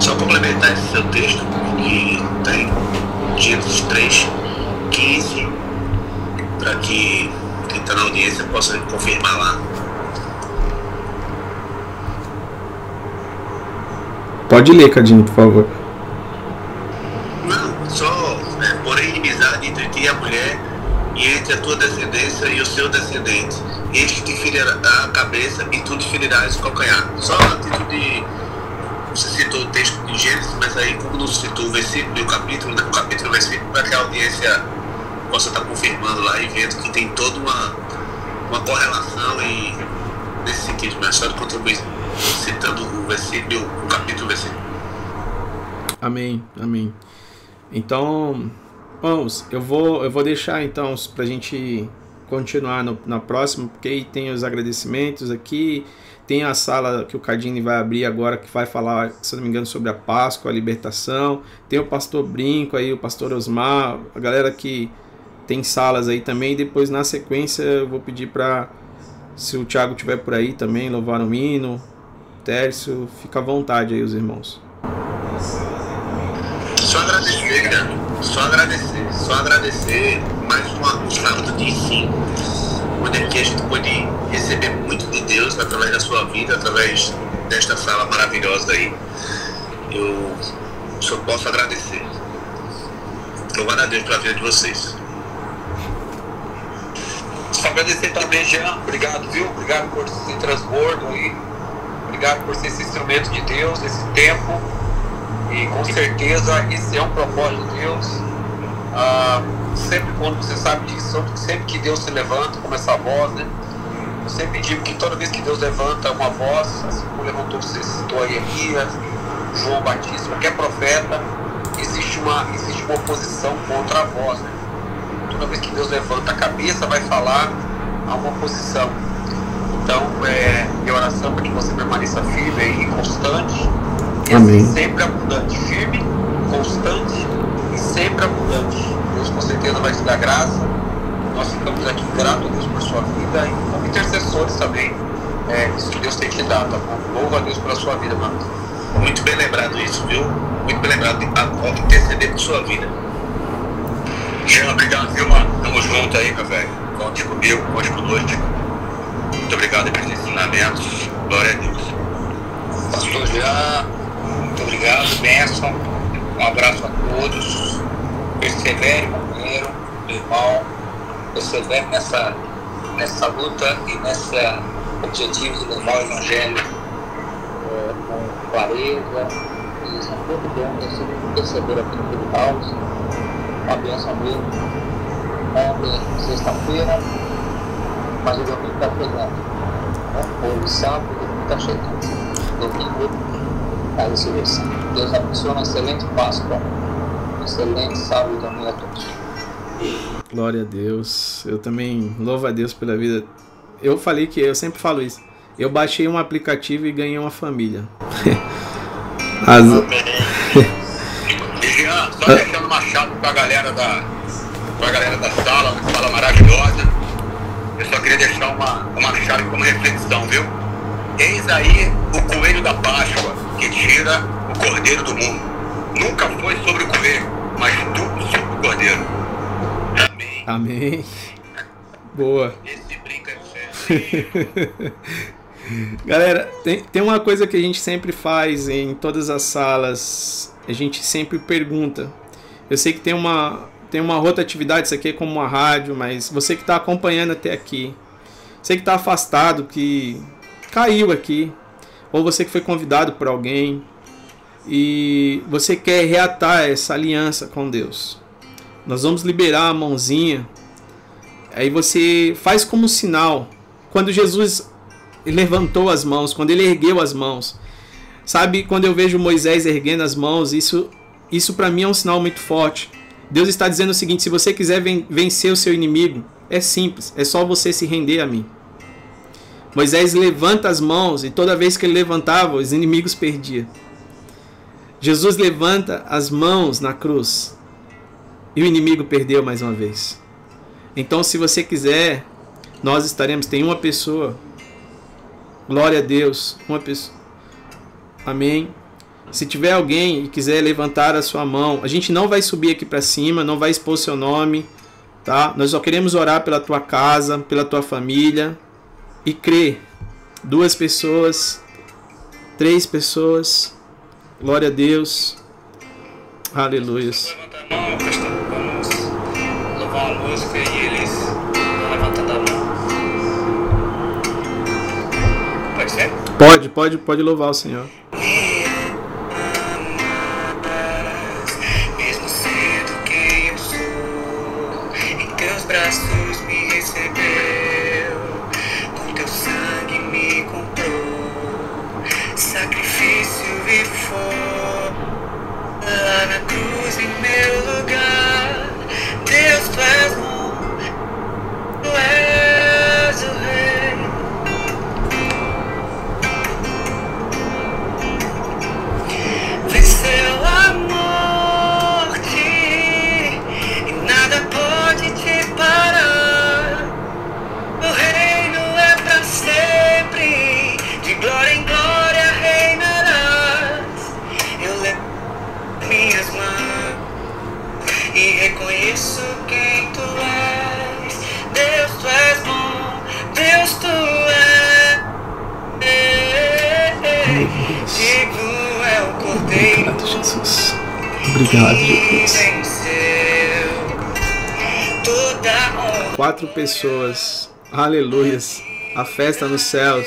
Só complementar esse seu texto, que tem Gênesis 3, 15, para que quem está na audiência possa confirmar lá. Pode ler, Cadinho, por favor. Não, só é, porém inimizade entre ti e a mulher, e entre a tua descendência e o seu descendente. Este te ferirá a cabeça e tu te ferirás o calcanhar. Só a título de. Você citou o texto de Gênesis, mas aí, como não citou o versículo e o capítulo, né, o capítulo e o versículo, para que a audiência possa estar confirmando lá e vendo que tem toda uma, uma correlação e nesse sentido, mas só contribuir citando o versículo, o capítulo versículo. Amém, amém. Então, vamos, eu vou, eu vou deixar então pra gente continuar no, na próxima, porque aí tem os agradecimentos aqui, tem a sala que o Cardini vai abrir agora, que vai falar, se não me engano, sobre a Páscoa, a libertação. Tem o pastor Brinco aí, o pastor Osmar, a galera que tem salas aí também. Depois, na sequência, eu vou pedir para, se o Thiago tiver por aí também, louvar o hino, Tércio, fica à vontade aí, os irmãos. Só agradecer, cara. Só agradecer. Só agradecer mais uma, um sábado de ensino, onde aqui a gente pode receber muito de Deus através da sua vida, através desta sala maravilhosa aí. Eu só posso agradecer. Louvado a Deus pela vida de vocês. Só agradecer também, Jean. Obrigado, viu? Obrigado por esse transbordo aí. Obrigado por ser esse instrumento de Deus, esse tempo. E com certeza esse é um propósito de Deus. Ah, sempre quando você sabe disso, sempre que Deus se levanta, como essa voz, né? Eu sempre digo que toda vez que Deus levanta uma voz, assim como levantou, você citou aí Elias, João Batista, qualquer profeta, existe uma, existe uma oposição contra a voz, né? Toda vez que Deus levanta a cabeça, vai falar a uma oposição. Então, é, minha oração para que você permaneça firme e constante. E Amém. sempre abundante. Firme, constante e sempre abundante. Deus com certeza vai te dar graça. Nós ficamos aqui gratos a Deus por sua vida e como intercessores também. É, isso que Deus tem te dado, tá bom? Louva a Deus pela sua vida, mano. Muito bem lembrado isso, viu? Muito bem lembrado de interceder por sua vida. Jean, obrigado, viu, mano? Tamo junto aí, meu velho. Conte comigo, conte conosco. Muito obrigado pelos ensinamentos. Glória a Deus. Pastor Jean, muito obrigado, bênção. Um abraço a todos. Persevere, companheiro, irmão. Persevere nessa, nessa luta e nessa objetivo de levar o Evangelho eh, com clareza. E isso é muito bom, eu sempre perceber aqui no Clube uma bênção mesmo. Ontem, sexta-feira, mas o domingo está chegando. Né? Hoje, sábado, o domingo está chegando. Domingo, a ressurreição. Deus abençoe uma excelente Páscoa, um excelente sábado e domingo a todos. Glória a Deus. Eu também louvo a Deus pela vida. Eu falei que eu sempre falo isso. Eu baixei um aplicativo e ganhei uma família. As- Só para a galera da, pra galera da sala, uma sala maravilhosa. uma, uma chave como reflexão, viu? Eis aí o coelho da Páscoa que tira o cordeiro do mundo. Nunca foi sobre o coelho, mas tudo sobre o cordeiro. Amém. Amém. Boa. Esse brinca é Galera, tem, tem uma coisa que a gente sempre faz em todas as salas. A gente sempre pergunta. Eu sei que tem uma, tem uma rotatividade, isso aqui é como uma rádio, mas você que está acompanhando até aqui, você que está afastado, que caiu aqui, ou você que foi convidado por alguém e você quer reatar essa aliança com Deus. Nós vamos liberar a mãozinha. Aí você faz como sinal. Quando Jesus levantou as mãos, quando ele ergueu as mãos. Sabe, quando eu vejo Moisés erguendo as mãos, isso isso para mim é um sinal muito forte. Deus está dizendo o seguinte: se você quiser vencer o seu inimigo, é simples, é só você se render a mim. Moisés levanta as mãos e toda vez que ele levantava, os inimigos perdiam. Jesus levanta as mãos na cruz e o inimigo perdeu mais uma vez. Então, se você quiser, nós estaremos. Tem uma pessoa, glória a Deus, uma pessoa. Amém. Se tiver alguém e quiser levantar a sua mão, a gente não vai subir aqui para cima, não vai expor seu nome, tá? Nós só queremos orar pela tua casa, pela tua família e crer. Duas pessoas, três pessoas. Glória a Deus. Aleluia. Levanta a mão. Vamos louvar uma música e eles vão levantando a mão. Pode ser? Pode, pode, pode louvar o Senhor. Braços me recebeu, Honra. Quatro pessoas. Aleluias. A festa nos céus.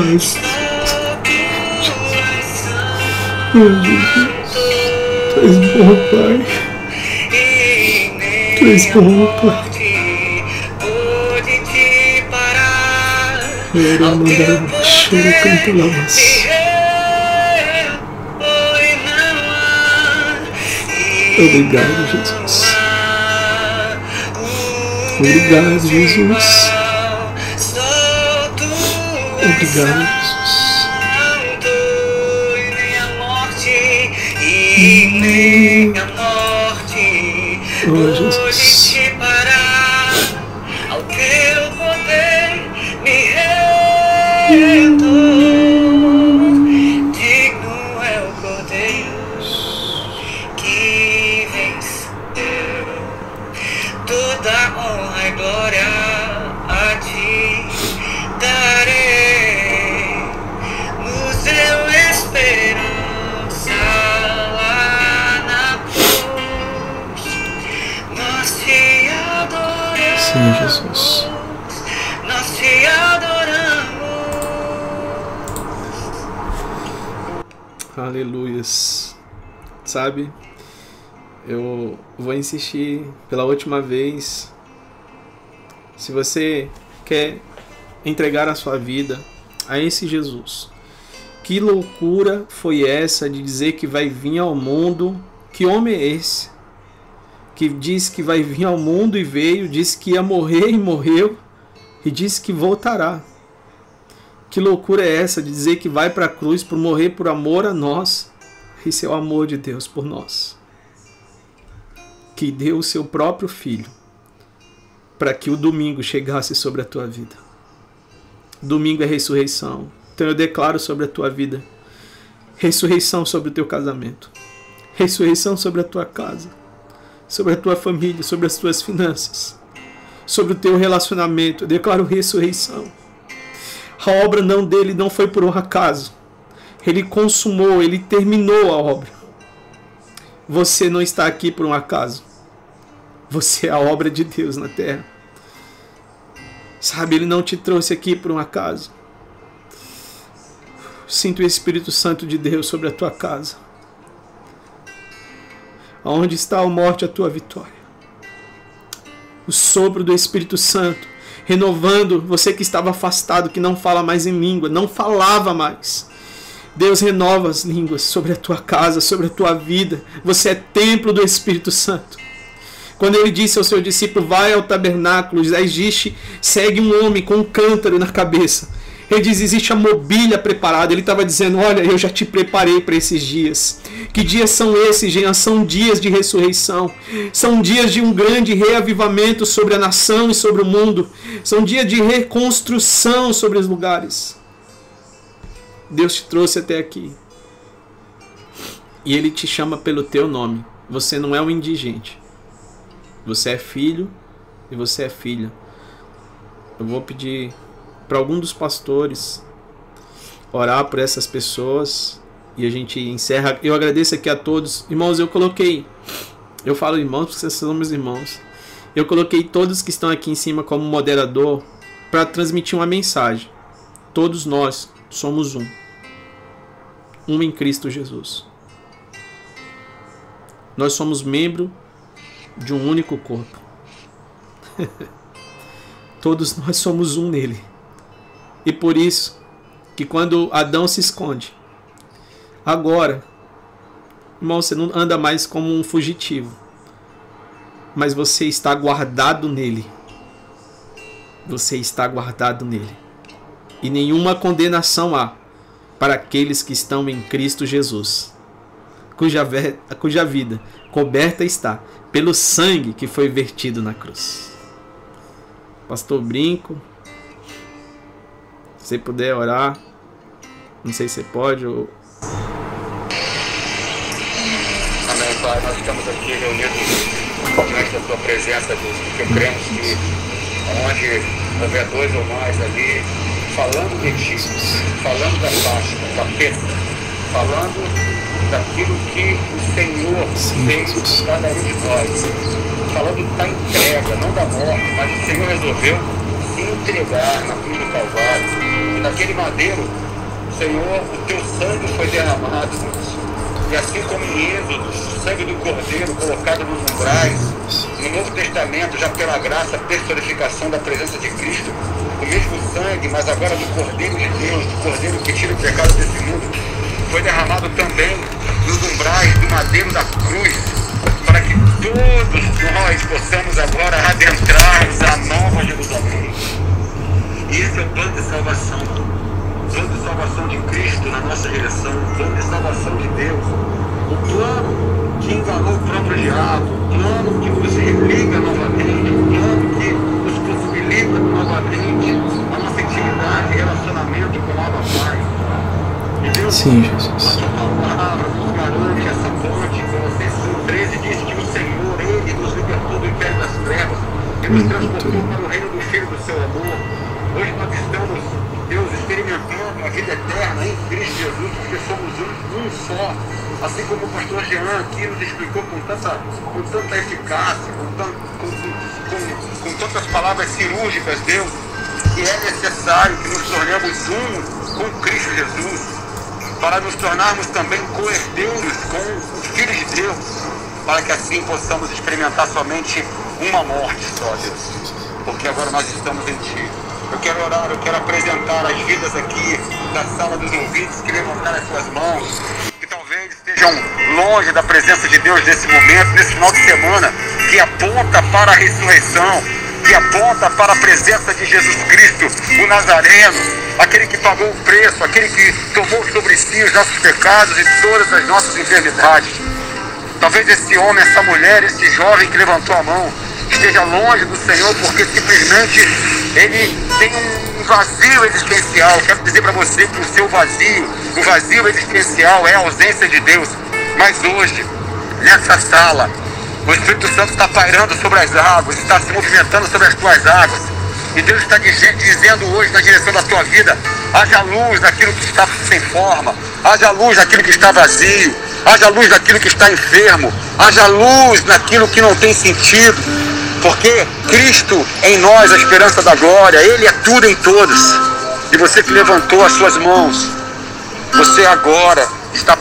Tu és santo. Tu és bom, Pai. Tu és bom, Pai. parar. Era mandar choro, canta poder lá, me mas. foi não há. E Obrigado, Jesus. Obrigado, Deus Jesus. Obrigado, e nem a morte, e nem a morte Oh, Jesus. Aleluias. Sabe? Eu vou insistir pela última vez. Se você quer entregar a sua vida a esse Jesus, que loucura foi essa de dizer que vai vir ao mundo? Que homem é esse? Que diz que vai vir ao mundo e veio, disse que ia morrer e morreu, e disse que voltará. Que loucura é essa de dizer que vai para a cruz por morrer por amor a nós? Esse é o amor de Deus por nós. Que deu o seu próprio filho para que o domingo chegasse sobre a tua vida. Domingo é ressurreição. Então eu declaro sobre a tua vida ressurreição sobre o teu casamento, ressurreição sobre a tua casa, sobre a tua família, sobre as tuas finanças, sobre o teu relacionamento. Eu declaro ressurreição. A obra não dele não foi por um acaso. Ele consumou, ele terminou a obra. Você não está aqui por um acaso. Você é a obra de Deus na terra. Sabe, ele não te trouxe aqui por um acaso. Sinto o Espírito Santo de Deus sobre a tua casa. Aonde está a morte, a tua vitória. O sopro do Espírito Santo, renovando você que estava afastado, que não fala mais em língua, não falava mais. Deus renova as línguas sobre a tua casa, sobre a tua vida. Você é templo do Espírito Santo. Quando ele disse ao seu discípulo: Vai ao tabernáculo, já existe, segue um homem com um cântaro na cabeça. Ele diz: existe a mobília preparada. Ele estava dizendo: Olha, eu já te preparei para esses dias. Que dias são esses, Jean? São dias de ressurreição. São dias de um grande reavivamento sobre a nação e sobre o mundo. São dias de reconstrução sobre os lugares. Deus te trouxe até aqui. E Ele te chama pelo teu nome. Você não é um indigente. Você é filho e você é filha. Eu vou pedir para algum dos pastores orar por essas pessoas e a gente encerra. Eu agradeço aqui a todos. Irmãos, eu coloquei. Eu falo irmãos porque vocês são meus irmãos. Eu coloquei todos que estão aqui em cima como moderador para transmitir uma mensagem. Todos nós somos um. Um em Cristo Jesus. Nós somos membro de um único corpo. Todos nós somos um nele. E por isso que quando Adão se esconde, agora, irmão, você não anda mais como um fugitivo, mas você está guardado nele. Você está guardado nele. E nenhuma condenação há para aqueles que estão em Cristo Jesus, cuja, cuja vida coberta está pelo sangue que foi vertido na cruz. Pastor Brinco, se puder orar, não sei se você pode ou... Amém, Pai. Nós estamos aqui reunidos diante da Tua presença, Deus, porque cremos que onde houver dois ou mais ali, falando de Ti, falando da Páscoa, da perda, falando daquilo que o Senhor fez por cada um de nós. Falando da entrega, não da morte, mas o Senhor resolveu se entregar na cruz do Calvário. Naquele madeiro, Senhor, o teu sangue foi derramado, E assim como em Êxodo, o sangue do Cordeiro colocado nos umbrais, no Novo Testamento, já pela graça, personificação da presença de Cristo, o mesmo sangue, mas agora do Cordeiro de Deus, do Cordeiro que tira o pecado desse mundo, foi derramado também nos umbrais do madeiro da cruz, para que todos nós possamos agora adentrarmos a nova Jerusalém. Esse é o plano de salvação. O plano de salvação de Cristo na nossa direção, o plano de salvação de Deus. O plano que enganou o próprio diabo, o plano que nos religa novamente, o plano que nos possibilita novamente a nossa intimidade e relacionamento com a Abba Pai. Sim, Jesus. A sua palavra nos garante essa ponte. Colossenses 13 diz que o Senhor, Ele nos libertou do império das trevas e nos transportou para o reino do Filho do seu amor. Hoje nós estamos, Deus, experimentando a vida eterna em Cristo Jesus, porque somos um, um só. Assim como o pastor Jean aqui nos explicou com tanta, com tanta eficácia, com, tan, com, com, com tantas palavras cirúrgicas, Deus, que é necessário que nos tornemos um com Cristo Jesus, para nos tornarmos também coerdeiros com os filhos de Deus, para que assim possamos experimentar somente uma morte só, Deus. Porque agora nós estamos em Ti. Eu quero orar, eu quero apresentar as vidas aqui da sala dos ouvintes que levantaram as suas mãos, que talvez estejam longe da presença de Deus nesse momento, nesse final de semana, que aponta para a ressurreição, que aponta para a presença de Jesus Cristo, o Nazareno, aquele que pagou o preço, aquele que tomou sobre si os nossos pecados e todas as nossas enfermidades. Talvez esse homem, essa mulher, esse jovem que levantou a mão, esteja longe do Senhor porque simplesmente ele tem um vazio existencial. Quero dizer para você que o seu vazio, o vazio existencial é a ausência de Deus. Mas hoje, nessa sala, o Espírito Santo está pairando sobre as águas, está se movimentando sobre as tuas águas. E Deus está dizendo hoje na direção da tua vida: haja luz naquilo que está sem forma, haja luz naquilo que está vazio, haja luz naquilo que está enfermo, haja luz naquilo que não tem sentido, porque Cristo em nós, a esperança da glória, Ele é tudo em todos. E você que levantou as suas mãos, você agora está